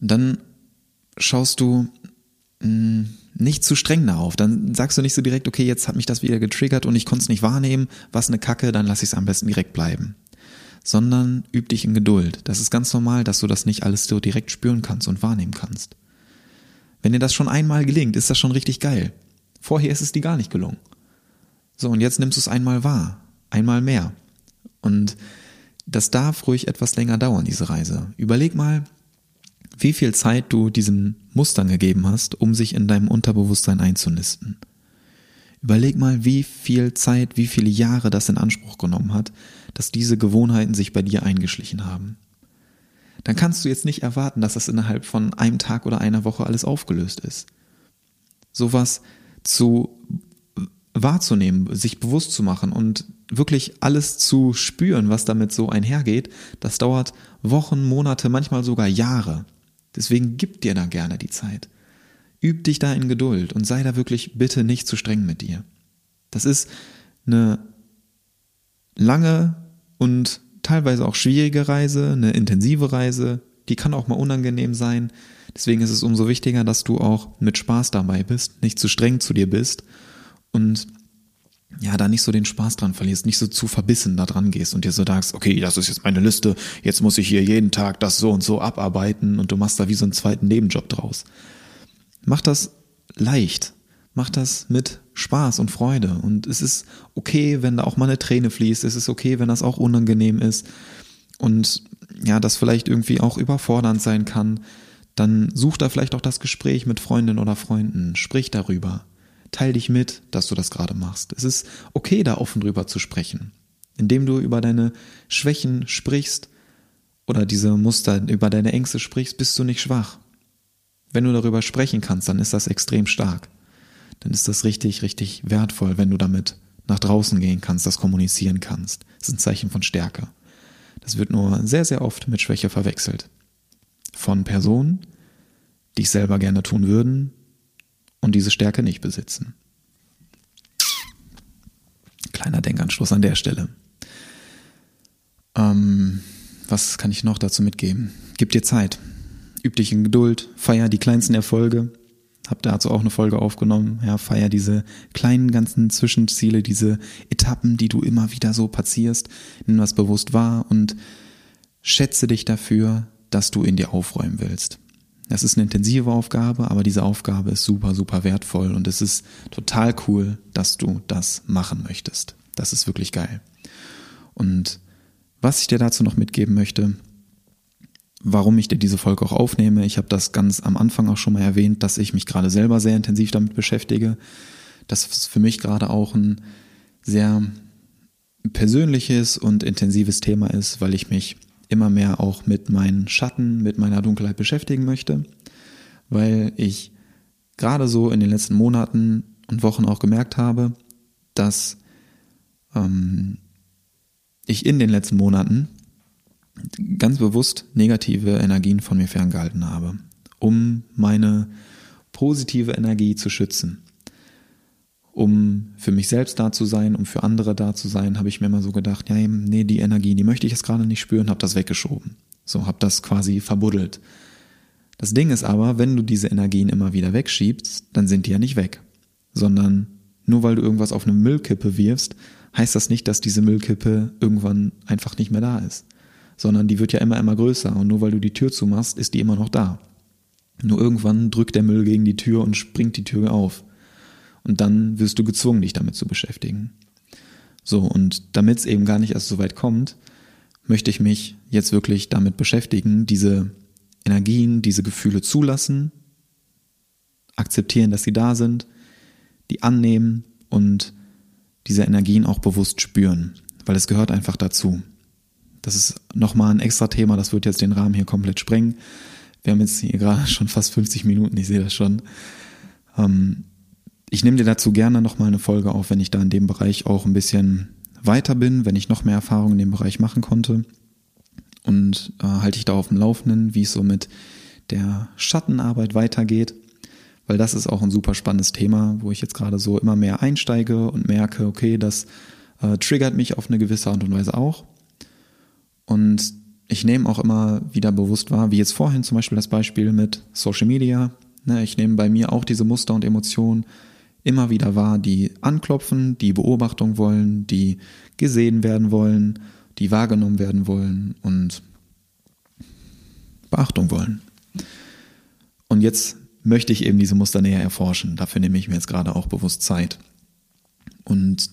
S1: Und dann schaust du mh, hm, nicht zu streng darauf. Dann sagst du nicht so direkt, okay, jetzt hat mich das wieder getriggert und ich konnte es nicht wahrnehmen, was eine Kacke, dann lass ich es am besten direkt bleiben. Sondern üb dich in Geduld. Das ist ganz normal, dass du das nicht alles so direkt spüren kannst und wahrnehmen kannst. Wenn dir das schon einmal gelingt, ist das schon richtig geil. Vorher ist es dir gar nicht gelungen. So, und jetzt nimmst du es einmal wahr. Einmal mehr. Und das darf ruhig etwas länger dauern, diese Reise. Überleg mal, wie viel Zeit du diesen Mustern gegeben hast, um sich in deinem Unterbewusstsein einzunisten. Überleg mal, wie viel Zeit, wie viele Jahre das in Anspruch genommen hat, dass diese Gewohnheiten sich bei dir eingeschlichen haben. Dann kannst du jetzt nicht erwarten, dass das innerhalb von einem Tag oder einer Woche alles aufgelöst ist. Sowas zu wahrzunehmen, sich bewusst zu machen und wirklich alles zu spüren, was damit so einhergeht, das dauert Wochen, Monate, manchmal sogar Jahre. Deswegen gib dir da gerne die Zeit. Üb dich da in Geduld und sei da wirklich bitte nicht zu streng mit dir. Das ist eine lange und teilweise auch schwierige Reise, eine intensive Reise, die kann auch mal unangenehm sein. Deswegen ist es umso wichtiger, dass du auch mit Spaß dabei bist, nicht zu streng zu dir bist und ja, da nicht so den Spaß dran verlierst, nicht so zu verbissen da dran gehst und dir so sagst, okay, das ist jetzt meine Liste, jetzt muss ich hier jeden Tag das so und so abarbeiten und du machst da wie so einen zweiten Nebenjob draus. Mach das leicht, mach das mit Spaß und Freude. Und es ist okay, wenn da auch mal eine Träne fließt, es ist okay, wenn das auch unangenehm ist. Und ja, das vielleicht irgendwie auch überfordernd sein kann, dann such da vielleicht auch das Gespräch mit Freundinnen oder Freunden, sprich darüber teil dich mit, dass du das gerade machst. Es ist okay, da offen drüber zu sprechen. Indem du über deine Schwächen sprichst oder diese Muster, über deine Ängste sprichst, bist du nicht schwach. Wenn du darüber sprechen kannst, dann ist das extrem stark. Dann ist das richtig, richtig wertvoll, wenn du damit nach draußen gehen kannst, das kommunizieren kannst. Das ist ein Zeichen von Stärke. Das wird nur sehr, sehr oft mit Schwäche verwechselt. Von Personen, die es selber gerne tun würden, und diese Stärke nicht besitzen. Kleiner Denkanschluss an der Stelle. Ähm, was kann ich noch dazu mitgeben? Gib dir Zeit. Üb dich in Geduld. Feier die kleinsten Erfolge. Hab dazu auch eine Folge aufgenommen. Ja, feier diese kleinen ganzen Zwischenziele, diese Etappen, die du immer wieder so passierst. Nimm was bewusst wahr und schätze dich dafür, dass du in dir aufräumen willst. Das ist eine intensive Aufgabe, aber diese Aufgabe ist super, super wertvoll und es ist total cool, dass du das machen möchtest. Das ist wirklich geil. Und was ich dir dazu noch mitgeben möchte, warum ich dir diese Folge auch aufnehme, ich habe das ganz am Anfang auch schon mal erwähnt, dass ich mich gerade selber sehr intensiv damit beschäftige, dass es für mich gerade auch ein sehr persönliches und intensives Thema ist, weil ich mich immer mehr auch mit meinen Schatten, mit meiner Dunkelheit beschäftigen möchte, weil ich gerade so in den letzten Monaten und Wochen auch gemerkt habe, dass ähm, ich in den letzten Monaten ganz bewusst negative Energien von mir ferngehalten habe, um meine positive Energie zu schützen um für mich selbst da zu sein, um für andere da zu sein, habe ich mir immer so gedacht, ja, nee, die Energie, die möchte ich jetzt gerade nicht spüren, habe das weggeschoben. So, habe das quasi verbuddelt. Das Ding ist aber, wenn du diese Energien immer wieder wegschiebst, dann sind die ja nicht weg, sondern nur weil du irgendwas auf eine Müllkippe wirfst, heißt das nicht, dass diese Müllkippe irgendwann einfach nicht mehr da ist, sondern die wird ja immer, immer größer und nur weil du die Tür zumachst, ist die immer noch da. Nur irgendwann drückt der Müll gegen die Tür und springt die Tür auf. Und dann wirst du gezwungen, dich damit zu beschäftigen. So, und damit es eben gar nicht erst so weit kommt, möchte ich mich jetzt wirklich damit beschäftigen, diese Energien, diese Gefühle zulassen, akzeptieren, dass sie da sind, die annehmen und diese Energien auch bewusst spüren, weil es gehört einfach dazu. Das ist nochmal ein extra Thema, das wird jetzt den Rahmen hier komplett sprengen. Wir haben jetzt hier gerade schon fast 50 Minuten, ich sehe das schon. Ähm, ich nehme dir dazu gerne nochmal eine Folge auf, wenn ich da in dem Bereich auch ein bisschen weiter bin, wenn ich noch mehr Erfahrung in dem Bereich machen konnte. Und äh, halte ich da auf dem Laufenden, wie es so mit der Schattenarbeit weitergeht. Weil das ist auch ein super spannendes Thema, wo ich jetzt gerade so immer mehr einsteige und merke, okay, das äh, triggert mich auf eine gewisse Art und Weise auch. Und ich nehme auch immer wieder bewusst wahr, wie jetzt vorhin zum Beispiel das Beispiel mit Social Media. Ne, ich nehme bei mir auch diese Muster und Emotionen immer wieder wahr, die anklopfen, die Beobachtung wollen, die gesehen werden wollen, die wahrgenommen werden wollen und Beachtung wollen. Und jetzt möchte ich eben diese Muster näher erforschen. Dafür nehme ich mir jetzt gerade auch bewusst Zeit. Und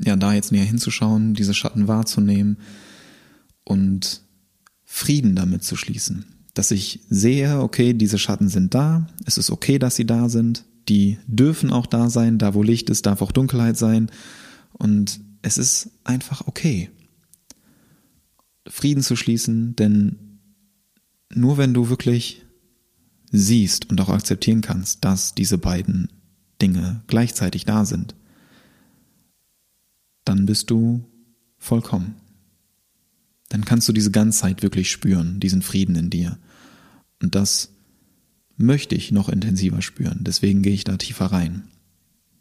S1: ja, da jetzt näher hinzuschauen, diese Schatten wahrzunehmen und Frieden damit zu schließen. Dass ich sehe, okay, diese Schatten sind da, es ist okay, dass sie da sind, die dürfen auch da sein, da wo Licht ist, darf auch Dunkelheit sein und es ist einfach okay. Frieden zu schließen, denn nur wenn du wirklich siehst und auch akzeptieren kannst, dass diese beiden Dinge gleichzeitig da sind, dann bist du vollkommen dann kannst du diese Ganzheit wirklich spüren, diesen Frieden in dir. Und das möchte ich noch intensiver spüren. Deswegen gehe ich da tiefer rein.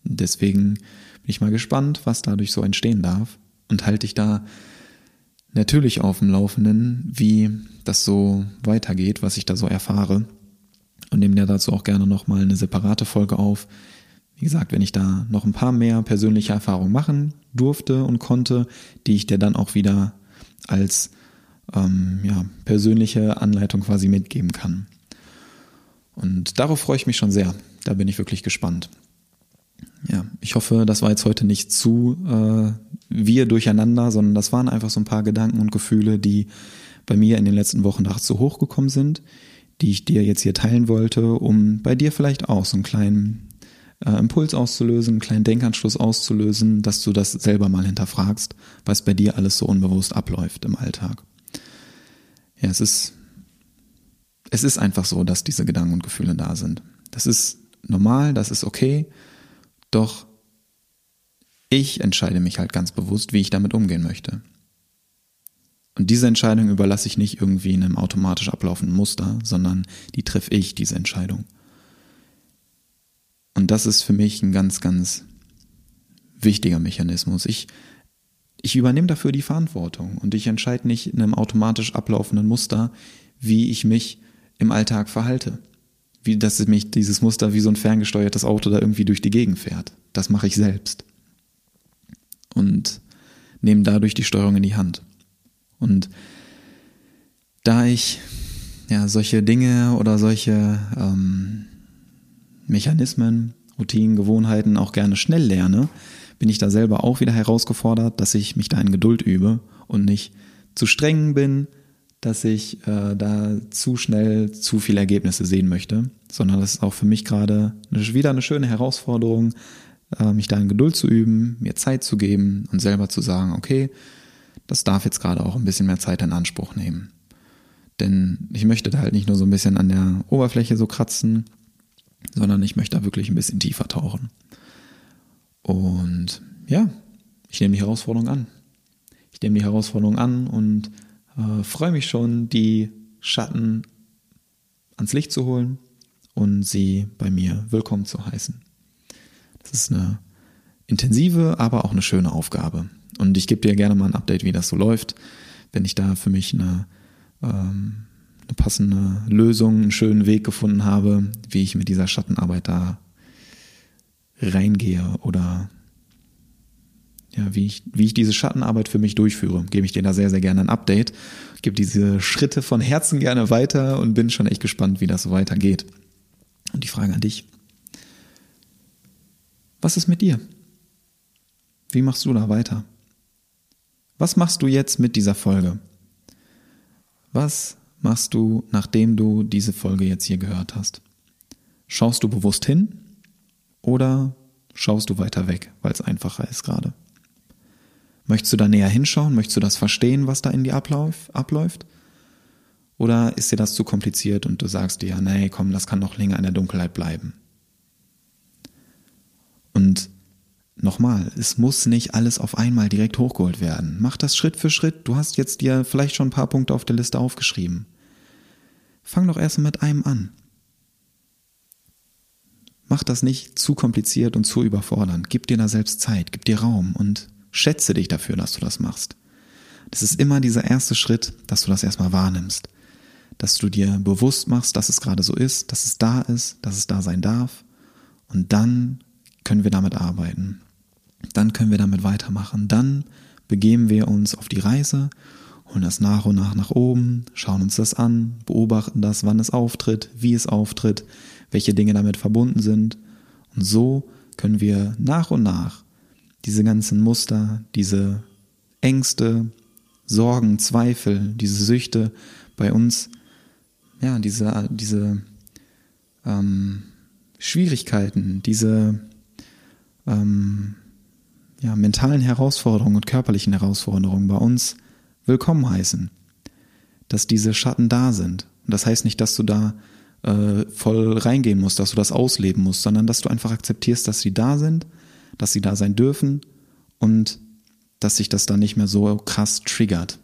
S1: Deswegen bin ich mal gespannt, was dadurch so entstehen darf und halte ich da natürlich auf dem Laufenden, wie das so weitergeht, was ich da so erfahre und nehme dir dazu auch gerne nochmal eine separate Folge auf. Wie gesagt, wenn ich da noch ein paar mehr persönliche Erfahrungen machen durfte und konnte, die ich dir dann auch wieder als ähm, ja, persönliche Anleitung quasi mitgeben kann. Und darauf freue ich mich schon sehr. Da bin ich wirklich gespannt. Ja, ich hoffe, das war jetzt heute nicht zu äh, wir durcheinander, sondern das waren einfach so ein paar Gedanken und Gefühle, die bei mir in den letzten Wochen nachts so hochgekommen sind, die ich dir jetzt hier teilen wollte, um bei dir vielleicht auch so einen kleinen äh, Impuls auszulösen, einen kleinen Denkanschluss auszulösen, dass du das selber mal hinterfragst, was bei dir alles so unbewusst abläuft im Alltag. Ja, es ist, es ist einfach so, dass diese Gedanken und Gefühle da sind. Das ist normal, das ist okay, doch ich entscheide mich halt ganz bewusst, wie ich damit umgehen möchte. Und diese Entscheidung überlasse ich nicht irgendwie einem automatisch ablaufenden Muster, sondern die treffe ich, diese Entscheidung. Und das ist für mich ein ganz, ganz wichtiger Mechanismus. Ich, ich übernehme dafür die Verantwortung und ich entscheide nicht in einem automatisch ablaufenden Muster, wie ich mich im Alltag verhalte. Wie, dass mich dieses Muster wie so ein ferngesteuertes Auto da irgendwie durch die Gegend fährt. Das mache ich selbst. Und nehme dadurch die Steuerung in die Hand. Und da ich ja solche Dinge oder solche ähm, Mechanismen, Routinen, Gewohnheiten auch gerne schnell lerne, bin ich da selber auch wieder herausgefordert, dass ich mich da in Geduld übe und nicht zu streng bin, dass ich äh, da zu schnell zu viele Ergebnisse sehen möchte, sondern das ist auch für mich gerade wieder eine schöne Herausforderung, äh, mich da in Geduld zu üben, mir Zeit zu geben und selber zu sagen, okay, das darf jetzt gerade auch ein bisschen mehr Zeit in Anspruch nehmen. Denn ich möchte da halt nicht nur so ein bisschen an der Oberfläche so kratzen, sondern ich möchte da wirklich ein bisschen tiefer tauchen. Und ja, ich nehme die Herausforderung an. Ich nehme die Herausforderung an und äh, freue mich schon, die Schatten ans Licht zu holen und sie bei mir willkommen zu heißen. Das ist eine intensive, aber auch eine schöne Aufgabe. Und ich gebe dir gerne mal ein Update, wie das so läuft, wenn ich da für mich eine ähm, eine passende Lösung, einen schönen Weg gefunden habe, wie ich mit dieser Schattenarbeit da reingehe oder ja, wie ich, wie ich diese Schattenarbeit für mich durchführe. Gebe ich dir da sehr, sehr gerne ein Update. Gebe diese Schritte von Herzen gerne weiter und bin schon echt gespannt, wie das weitergeht. Und die Frage an dich. Was ist mit dir? Wie machst du da weiter? Was machst du jetzt mit dieser Folge? Was machst du, nachdem du diese Folge jetzt hier gehört hast? Schaust du bewusst hin oder schaust du weiter weg, weil es einfacher ist gerade? Möchtest du da näher hinschauen? Möchtest du das verstehen, was da in dir ablauf, abläuft? Oder ist dir das zu kompliziert und du sagst dir, ja, nee, komm, das kann noch länger in der Dunkelheit bleiben? Und nochmal, es muss nicht alles auf einmal direkt hochgeholt werden. Mach das Schritt für Schritt. Du hast jetzt dir vielleicht schon ein paar Punkte auf der Liste aufgeschrieben. Fang doch erst mit einem an. Mach das nicht zu kompliziert und zu überfordernd. Gib dir da selbst Zeit, gib dir Raum und schätze dich dafür, dass du das machst. Das ist immer dieser erste Schritt, dass du das erstmal wahrnimmst. Dass du dir bewusst machst, dass es gerade so ist, dass es da ist, dass es da sein darf. Und dann können wir damit arbeiten. Dann können wir damit weitermachen. Dann begeben wir uns auf die Reise, holen das nach und nach nach oben, schauen uns das an, beobachten das, wann es auftritt, wie es auftritt, welche Dinge damit verbunden sind. Und so können wir nach und nach diese ganzen Muster, diese Ängste, Sorgen, Zweifel, diese Süchte bei uns, ja, diese, diese ähm, Schwierigkeiten, diese ähm, ja, mentalen Herausforderungen und körperlichen Herausforderungen bei uns willkommen heißen. Dass diese Schatten da sind. Und das heißt nicht, dass du da äh, voll reingehen musst, dass du das ausleben musst, sondern dass du einfach akzeptierst, dass sie da sind, dass sie da sein dürfen und dass sich das dann nicht mehr so krass triggert.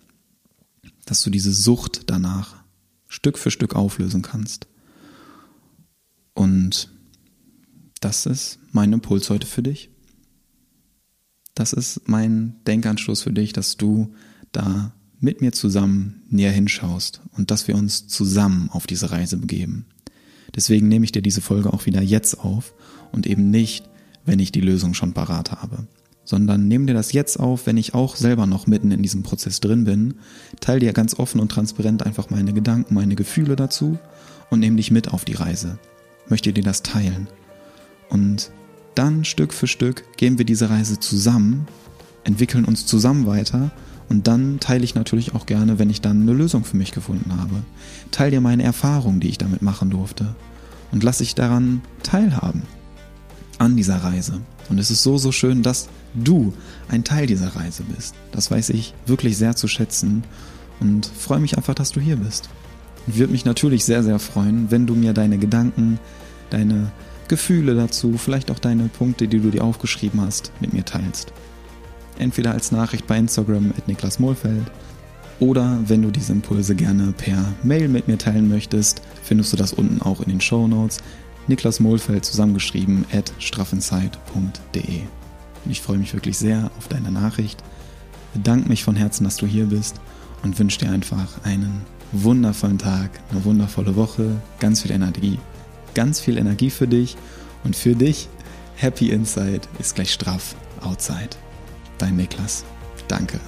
S1: Dass du diese Sucht danach Stück für Stück auflösen kannst. Und das ist mein Impuls heute für dich. Das ist mein Denkanstoß für dich, dass du da mit mir zusammen näher hinschaust und dass wir uns zusammen auf diese Reise begeben. Deswegen nehme ich dir diese Folge auch wieder jetzt auf und eben nicht, wenn ich die Lösung schon parat habe, sondern nehme dir das jetzt auf, wenn ich auch selber noch mitten in diesem Prozess drin bin, teile dir ganz offen und transparent einfach meine Gedanken, meine Gefühle dazu und nehme dich mit auf die Reise. Möchte dir das teilen. Und dann Stück für Stück gehen wir diese Reise zusammen, entwickeln uns zusammen weiter und dann teile ich natürlich auch gerne, wenn ich dann eine Lösung für mich gefunden habe. Teile dir meine Erfahrungen, die ich damit machen durfte. Und lass dich daran teilhaben. An dieser Reise. Und es ist so, so schön, dass du ein Teil dieser Reise bist. Das weiß ich wirklich sehr zu schätzen und freue mich einfach, dass du hier bist. Und würde mich natürlich sehr, sehr freuen, wenn du mir deine Gedanken, deine Gefühle dazu, vielleicht auch deine Punkte, die du dir aufgeschrieben hast, mit mir teilst. Entweder als Nachricht bei Instagram at Niklas Mohlfeld oder wenn du diese Impulse gerne per Mail mit mir teilen möchtest, findest du das unten auch in den Show Notes. Niklas Mohlfeld zusammengeschrieben at straffenzeit.de. Ich freue mich wirklich sehr auf deine Nachricht. Bedanke mich von Herzen, dass du hier bist und wünsche dir einfach einen wundervollen Tag, eine wundervolle Woche, ganz viel Energie, ganz viel Energie für dich und für dich. Happy Inside ist gleich straff Outside. Dein Niklas. Danke.